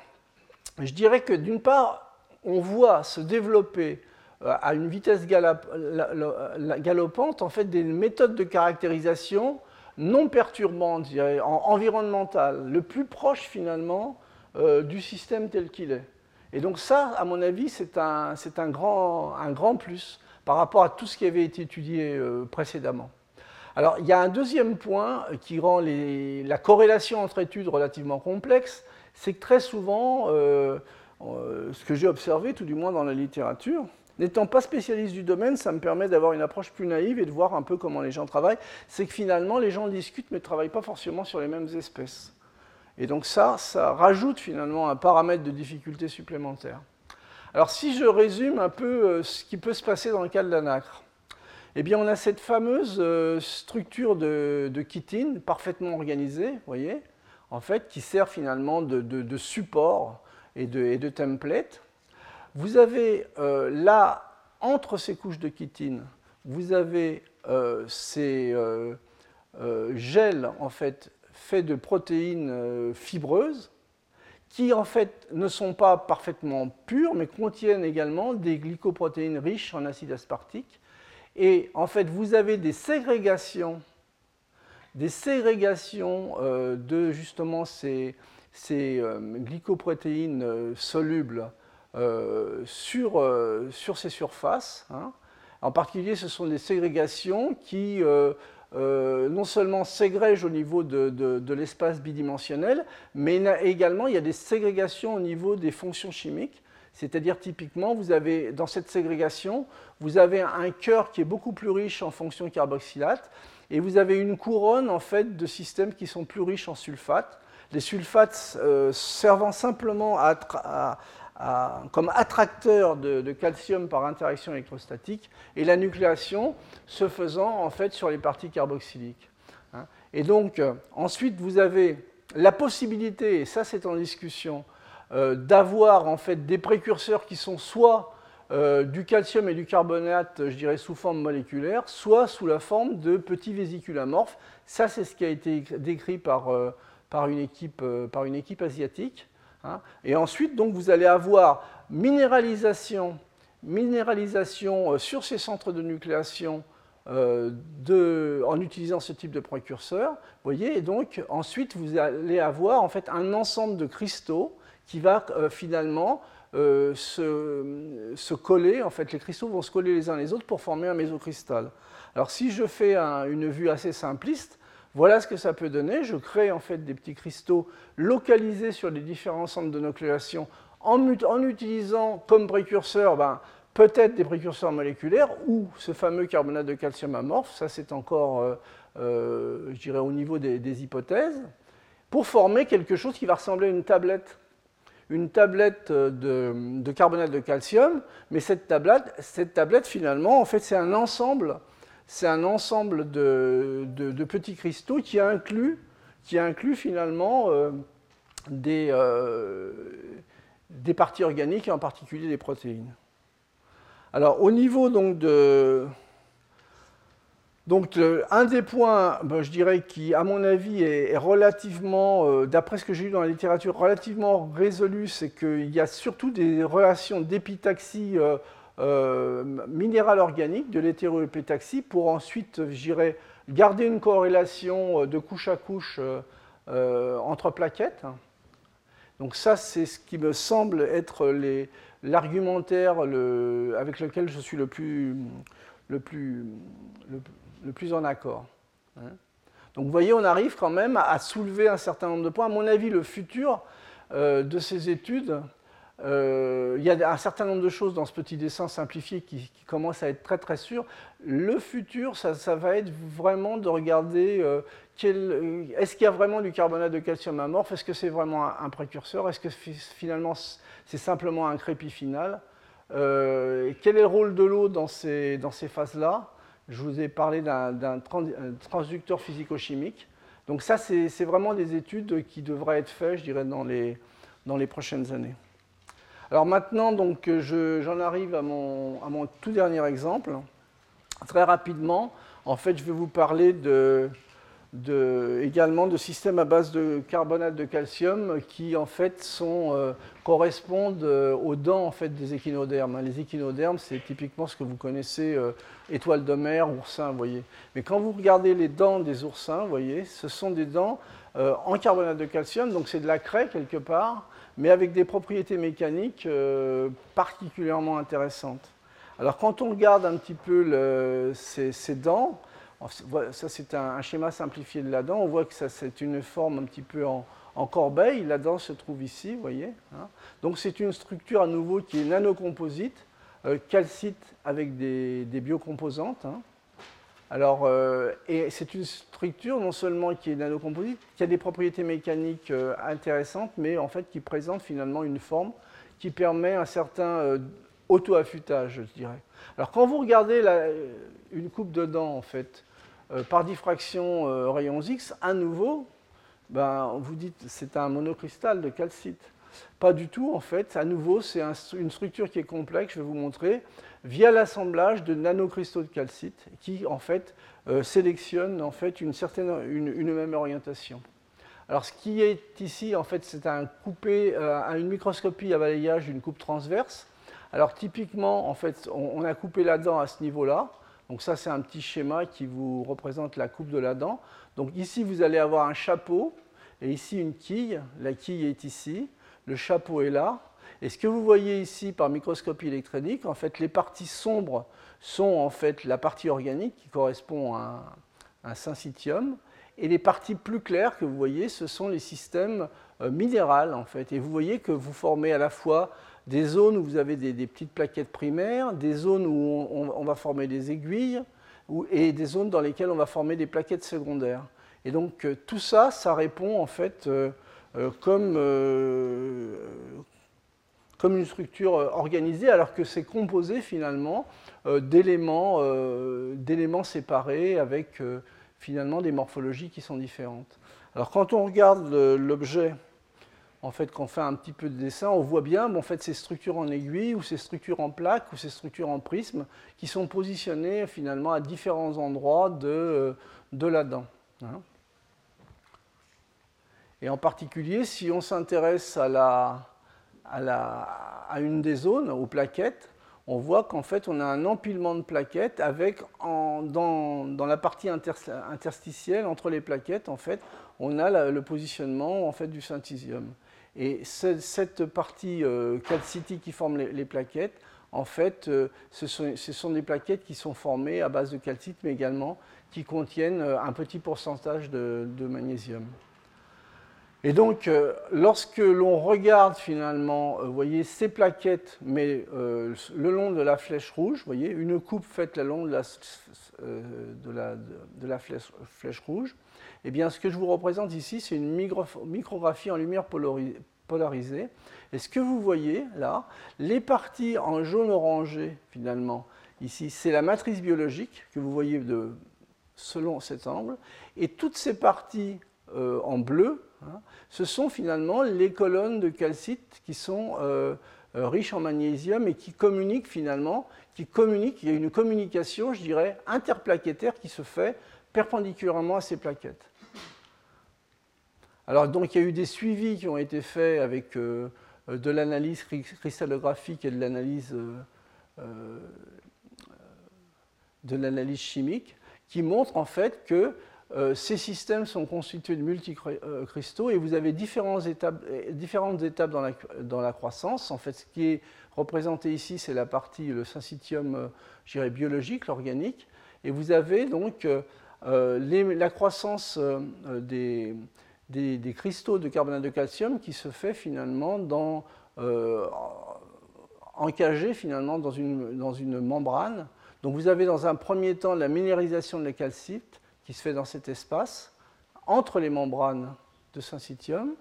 je dirais que d'une part, on voit se développer euh, à une vitesse galopante en fait des méthodes de caractérisation non perturbantes, environnementales, le plus proche finalement euh, du système tel qu'il est. Et donc ça, à mon avis, c'est un, grand, plus par rapport à tout ce qui avait été étudié euh, précédemment. Alors, il y a un deuxième point qui rend la corrélation entre études relativement complexe, c'est que très souvent, euh, ce que j'ai observé, tout du moins dans la littérature. N'étant pas spécialiste du domaine, ça me permet d'avoir une approche plus naïve et de voir un peu comment les gens travaillent. C'est que finalement, les gens discutent mais ne travaillent pas forcément sur les mêmes espèces. Et donc ça, ça rajoute finalement un paramètre de difficulté supplémentaire. Alors si je résume un peu euh, ce qui peut se passer dans le cas de la nacre, eh bien on a cette fameuse euh, structure de, de chitine parfaitement organisée, voyez, en fait, qui sert finalement de, support et de, templates. Vous avez euh, là, entre ces couches de chitine, vous avez ces gels en fait faits de protéines fibreuses qui en fait ne sont pas parfaitement pures, mais contiennent également des glycoprotéines riches en acide aspartique. Et en fait, vous avez des ségrégations, des ségrégations de justement ces, euh, glycoprotéines euh, solubles euh, sur, sur ces surfaces. Hein. En particulier, ce sont des ségrégations qui non seulement ségrègent au niveau de, de, l'espace bidimensionnel, mais également il y a des ségrégations au niveau des fonctions chimiques. C'est-à-dire typiquement, vous avez dans cette ségrégation, vous avez un cœur qui est beaucoup plus riche en fonctions carboxylates, et vous avez une couronne en fait de systèmes qui sont plus riches en sulfates les sulfates euh, servant simplement comme attracteurs de, calcium par interaction électrostatique, et la nucléation se faisant en fait sur les parties carboxyliques. Hein. Et donc, euh, ensuite, vous avez la possibilité, et ça c'est en discussion, euh, d'avoir en fait des précurseurs qui sont soit du calcium et du carbonate, je dirais sous forme moléculaire, soit sous la forme de petits vésicules amorphes. Ça, c'est ce qui a été décrit par par une équipe, euh, par une équipe asiatique. Hein. Et ensuite, donc, vous allez avoir minéralisation, minéralisation euh, sur ces centres de nucléation euh, en utilisant ce type de précurseur. Voyez, et donc ensuite vous allez avoir en fait un ensemble de cristaux qui va finalement se, se, coller. En fait, les cristaux vont se coller les uns les autres pour former un mésocristal. Alors si je fais une vue assez simpliste, voilà ce que ça peut donner. Je crée en fait des petits cristaux localisés sur les différents centres de nucléation en, utilisant comme précurseur ben, peut-être des précurseurs moléculaires ou ce fameux carbonate de calcium amorphe. Ça, c'est encore, euh, euh, je dirais, au niveau des, hypothèses, pour former quelque chose qui va ressembler à une tablette. une tablette de, carbonate de calcium, mais cette tablette, cette tablette finalement, en fait, c'est un ensemble, c'est un ensemble de, petits cristaux qui inclut, finalement euh, des, euh, des parties organiques et en particulier des protéines. Alors, au niveau donc de, donc, un des points, ben, je dirais, qui, à mon avis, est, relativement, euh, d'après ce que j'ai lu dans la littérature, relativement résolu, c'est qu'il y a surtout des relations d'épitaxie minérale organique, de l'hétéroépitaxie, pour ensuite, je dirais, garder une corrélation de couche à couche entre plaquettes. Donc ça, c'est ce qui me semble être l'argumentaire avec lequel je suis le plus, le plus, le, le plus en accord. Hein. Donc vous voyez, on arrive quand même à soulever un certain nombre de points. À mon avis, le futur euh, de ces études, euh, il y a un certain nombre de choses dans ce petit dessin simplifié qui, commencent à être très très sûr. Le futur, ça, va être vraiment de regarder euh, est-ce qu'il y a vraiment du carbonate de calcium amorphe, est-ce que c'est vraiment un, précurseur, est-ce que finalement c'est simplement un crépi final? quel est le rôle de l'eau dans ces, dans ces phases-là? Je vous ai parlé d'un transducteur physico-chimique. Donc ça, c'est vraiment des études qui devraient être faites, je dirais, dans les, dans les prochaines années. Alors maintenant, j'en arrive à mon, tout dernier exemple. Très rapidement, en fait, je vais vous parler également de systèmes à base de carbonate de calcium qui en fait euh, correspondent euh, aux dents en fait, des échinodermes. Les échinodermes, c'est typiquement ce que vous connaissez, euh, étoiles de mer, oursins, voyez. Mais quand vous regardez les dents des oursins, voyez, ce sont des dents en carbonate de calcium, donc c'est de la craie quelque part, mais avec des propriétés mécaniques particulièrement intéressantes. Alors quand on regarde un petit peu ces dents, ça, c'est un, schéma simplifié de la dent. On voit que c'est une forme un petit peu en, corbeille. La dent se trouve ici, vous voyez. Hein. Donc, c'est une structure à nouveau qui est nanocomposite, euh, calcite avec des, biocomposantes. Hein. Alors, euh, c'est une structure non seulement qui est nanocomposite, qui a des propriétés mécaniques euh, intéressantes, mais en fait qui présente finalement une forme qui permet un certain auto-affûtage, je dirais. Alors, quand vous regardez une coupe de dents, en fait, euh, par diffraction euh, rayons X, à nouveau, ben, vous dites c'est un monocristal de calcite. Pas du tout, en fait. À nouveau, c'est une structure qui est complexe, je vais vous montrer, via l'assemblage de nanocristaux de calcite qui, en fait, euh, sélectionnent en fait, une, certaine, une, même orientation. Alors, ce qui est ici, en fait, c'est un coupé, une microscopie à balayage d'une coupe transverse. Alors, typiquement, en fait, on a coupé la dent à ce niveau-là. Donc ça, c'est un petit schéma qui vous représente la coupe de la dent. Donc ici, vous allez avoir un chapeau et ici une quille. La quille est ici, le chapeau est là. Et ce que vous voyez ici par microscopie électronique, en fait, les parties sombres sont en fait la partie organique qui correspond à un, syncytium. Et les parties plus claires que vous voyez, ce sont les systèmes euh, minérales en fait. Et vous voyez que vous formez à la fois des zones où vous avez des, petites plaquettes primaires, des zones où on, va former des aiguilles, et des zones dans lesquelles on va former des plaquettes secondaires. Et donc euh, tout ça, ça répond en fait euh, euh, comme, comme une structure organisée, alors que c'est composé finalement d'éléments séparés avec finalement des morphologies qui sont différentes. Alors quand on regarde l'objet en fait, quand on fait un petit peu de dessin, on voit bien en fait, ces structures en aiguille ou ces structures en plaque ou ces structures en prisme qui sont positionnées finalement à différents endroits de, euh, de la dent. Hein. Et en particulier, si on s'intéresse à, la, à, une des zones, aux plaquettes, on voit qu'en fait, on a un empilement de plaquettes avec, dans, la partie interstitielle entre les plaquettes, en fait, on a le positionnement en fait, du synthisium. Et cette partie euh, calcitique qui forme les, plaquettes, en fait, euh, ce, sont, des plaquettes qui sont formées à base de calcite, mais également qui contiennent euh, un petit pourcentage de, magnésium. Et donc, lorsque l'on regarde finalement, vous voyez, ces plaquettes, mais le long de la flèche rouge, voyez, une coupe faite le long de la, flèche rouge, eh bien, ce que je vous représente ici, c'est une micrographie en lumière polarisé. Et ce que vous voyez là, les parties en jaune orangé finalement, ici, c'est la matrice biologique que vous voyez de, selon cet angle. Et toutes ces parties euh, en bleu, hein, ce sont finalement les colonnes de calcite qui sont euh, euh, riches en magnésium et qui communiquent finalement, qui communiquent, il y a une communication, je dirais, interplaquettaire qui se fait perpendiculairement à ces plaquettes. Alors donc il y a eu des suivis qui ont été faits avec de l'analyse cristallographique et de l'analyse de l'analyse chimique qui montrent en fait que euh, ces systèmes sont constitués de multicristaux et vous avez différentes étapes, dans, la, croissance. En fait, ce qui est représenté ici, c'est la partie, le syncytium euh, biologique, l'organique. Et vous avez donc euh, la croissance des, cristaux de carbonate de calcium qui se fait finalement dans, encagé finalement dans une, dans une membrane. Donc vous avez dans un premier temps la minéralisation de la calcite qui se fait dans cet espace, entre les membranes de syncytium.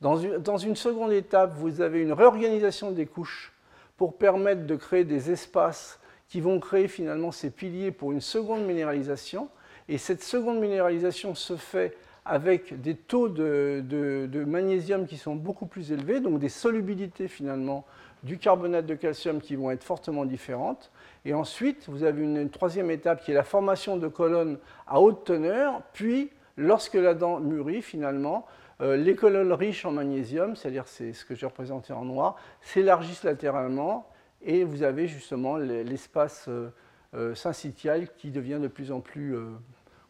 Dans une, dans une seconde étape, vous avez une réorganisation des couches pour permettre de créer des espaces qui vont créer finalement ces piliers pour une seconde minéralisation. Et cette seconde minéralisation se fait avec des taux de, de, magnésium qui sont beaucoup plus élevés, donc des solubilités finalement du carbonate de calcium qui vont être fortement différentes. Et ensuite, vous avez une, troisième étape qui est la formation de colonnes à haute teneur, puis lorsque la dent mûrit finalement, euh, les colonnes riches en magnésium, c'est-à-dire c'est ce que j'ai représenté en noir, s'élargissent latéralement et vous avez justement l'espace euh, euh, syncytial qui devient de plus en plus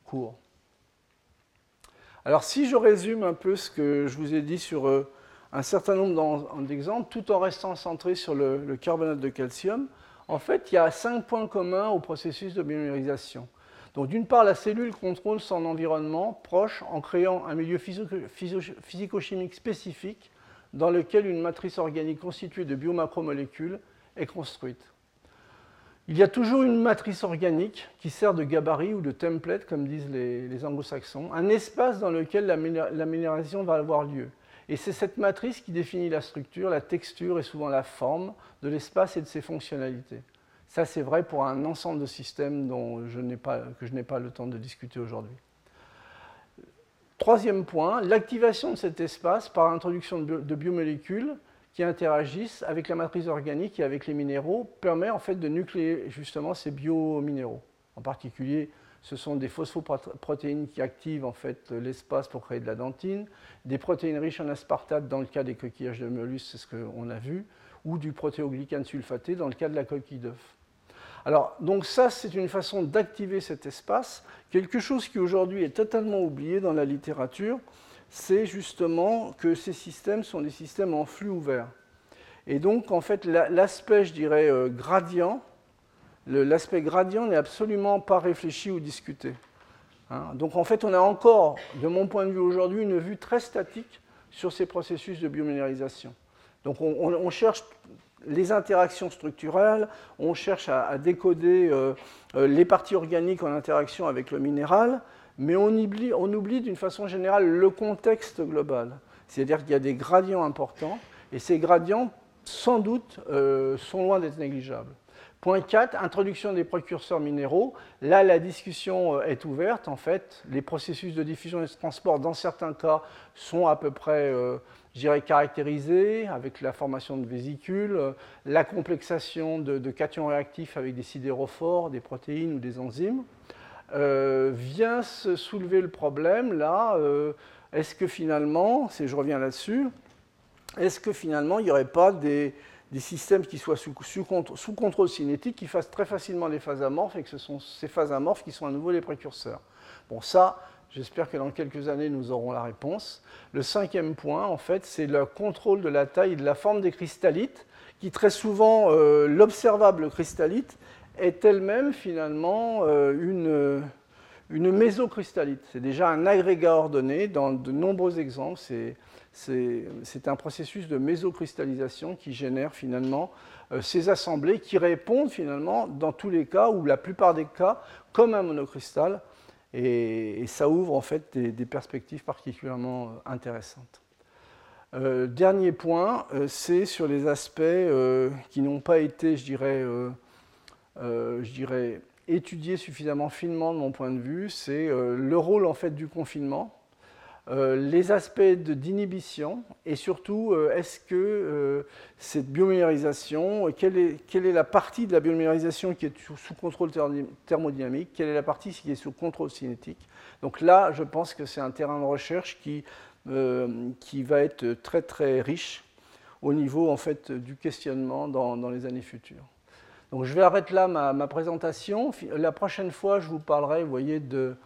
court. Alors si je résume un peu ce que je vous ai dit sur un certain nombre d'exemples, tout en restant centré sur le, carbonate de calcium, en fait, il y a cinq points communs au processus de binumérisation. Donc, d'une part, la cellule contrôle son environnement proche en créant un milieu physico-chimique spécifique dans lequel une matrice organique constituée de biomacromolécules est construite. Il y a toujours une matrice organique qui sert de gabarit ou de template, comme disent les, anglo-saxons, un espace dans lequel la, la va avoir lieu. Et c'est cette matrice qui définit la structure, la texture et souvent la forme de l'espace et de ses fonctionnalités. Ça, c'est vrai pour un ensemble de systèmes dont je que je n'ai pas le temps de discuter aujourd'hui. Troisième point, l'activation de cet espace par l'introduction de biomolécules qui interagissent avec la matrice organique et avec les minéraux permet en fait de nucléer justement ces biominéraux. En particulier, ce sont des phosphoprotéines qui activent en fait l'espace pour créer de la dentine, des protéines riches en aspartate dans le cas des coquillages de mollusques, c'est ce qu'on a vu, ou du protéoglycane sulfaté dans le cas de la coquille d'œuf. Alors, donc ça, c'est une façon d'activer cet espace. Quelque chose qui aujourd'hui est totalement oublié dans la littérature, c'est justement que ces systèmes sont des systèmes en flux ouvert. Et donc, en fait, l'aspect, je dirais, euh, gradient, l'aspect gradient n'est absolument pas réfléchi ou discuté. Hein. Donc en fait, on a encore, de mon point de vue aujourd'hui, une vue très statique sur ces processus de biominéralisation. Donc on, cherche les interactions structurelles, on cherche à, décoder euh, euh, les parties organiques en interaction avec le minéral, mais on oublie, on oublie d'une façon générale le contexte global. C'est-à-dire qu'il y a des gradients importants, et ces gradients, sans doute, euh, sont loin d'être négligeables. Point 4, introduction des précurseurs minéraux. Là, la discussion euh, est ouverte. En fait, les processus de diffusion et de transport, dans certains cas, sont à peu près, euh, je caractérisés avec la formation de vésicules, euh, la complexation de, cations réactifs avec des sidérophores, des protéines ou des enzymes. vient se soulever le problème, là, est-ce que finalement, je reviens là-dessus, est-ce que finalement, il n'y aurait pas des des systèmes qui soient sous, contrôle cinétique, qui fassent très facilement des phases amorphes, et que ce sont ces phases amorphes qui sont à nouveau les précurseurs. Bon, ça, j'espère que dans quelques années, nous aurons la réponse. Le cinquième point, en fait, c'est le contrôle de la taille et de la forme des cristallites, qui très souvent, euh, l'observable cristallite est elle-même finalement euh, une, une mésocristallite. C'est déjà un agrégat ordonné dans de nombreux exemples. C'est c'est un processus de mésocristallisation qui génère finalement euh, ces assemblées qui répondent finalement dans tous les cas ou la plupart des cas comme un monocristal et, ça ouvre en fait des, perspectives particulièrement euh, intéressantes. dernier point, c'est sur les aspects qui n'ont pas été, je dirais, je dirais, étudiés suffisamment finement de mon point de vue. C'est le rôle en fait du confinement euh, les aspects d'inhibition et surtout, euh, est-ce que euh, cette biomérisation, quelle est, quelle est, la partie de la biomérisation qui est sous, contrôle thermodynamique, quelle est la partie qui est sous contrôle cinétique? Donc là, je pense que c'est un terrain de recherche qui, qui va être très très riche au niveau en fait, du questionnement dans, dans les années futures. Donc je vais arrêter là ma, ma, présentation. La prochaine fois, je vous parlerai, voyez, de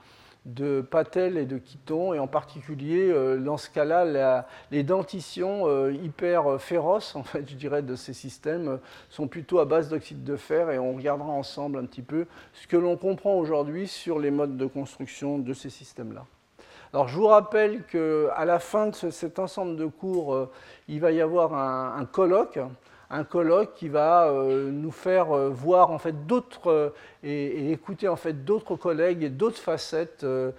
de Patel et de Quiton, et en particulier, euh, dans ce cas-là, les dentitions euh, hyper féroces, en fait, je dirais, de ces systèmes, euh, sont plutôt à base d'oxyde de fer, et on regardera ensemble un petit peu ce que l'on comprend aujourd'hui sur les modes de construction de ces systèmes-là. Alors, je vous rappelle qu'à la fin de cet ensemble de cours, il va y avoir un colloque un colloque qui va euh, nous faire euh, voir en fait d'autres euh, et, écouter en fait d'autres collègues et d'autres facettes de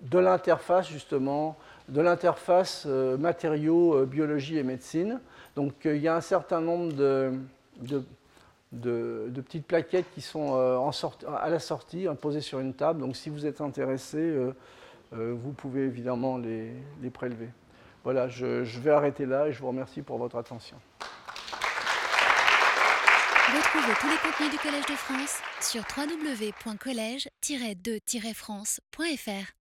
de l'interface justement de l'interface matériaux biologie et médecine. Donc il y a un certain nombre de, de, petites plaquettes qui sont en à la sortie, posées sur une table. Donc si vous êtes intéressé, vous pouvez évidemment les, les prélever. Voilà, je, vais arrêter là et je vous remercie pour votre attention. Retrouvez tous les contenus du Collège de France sur www.colège-2-france.fr.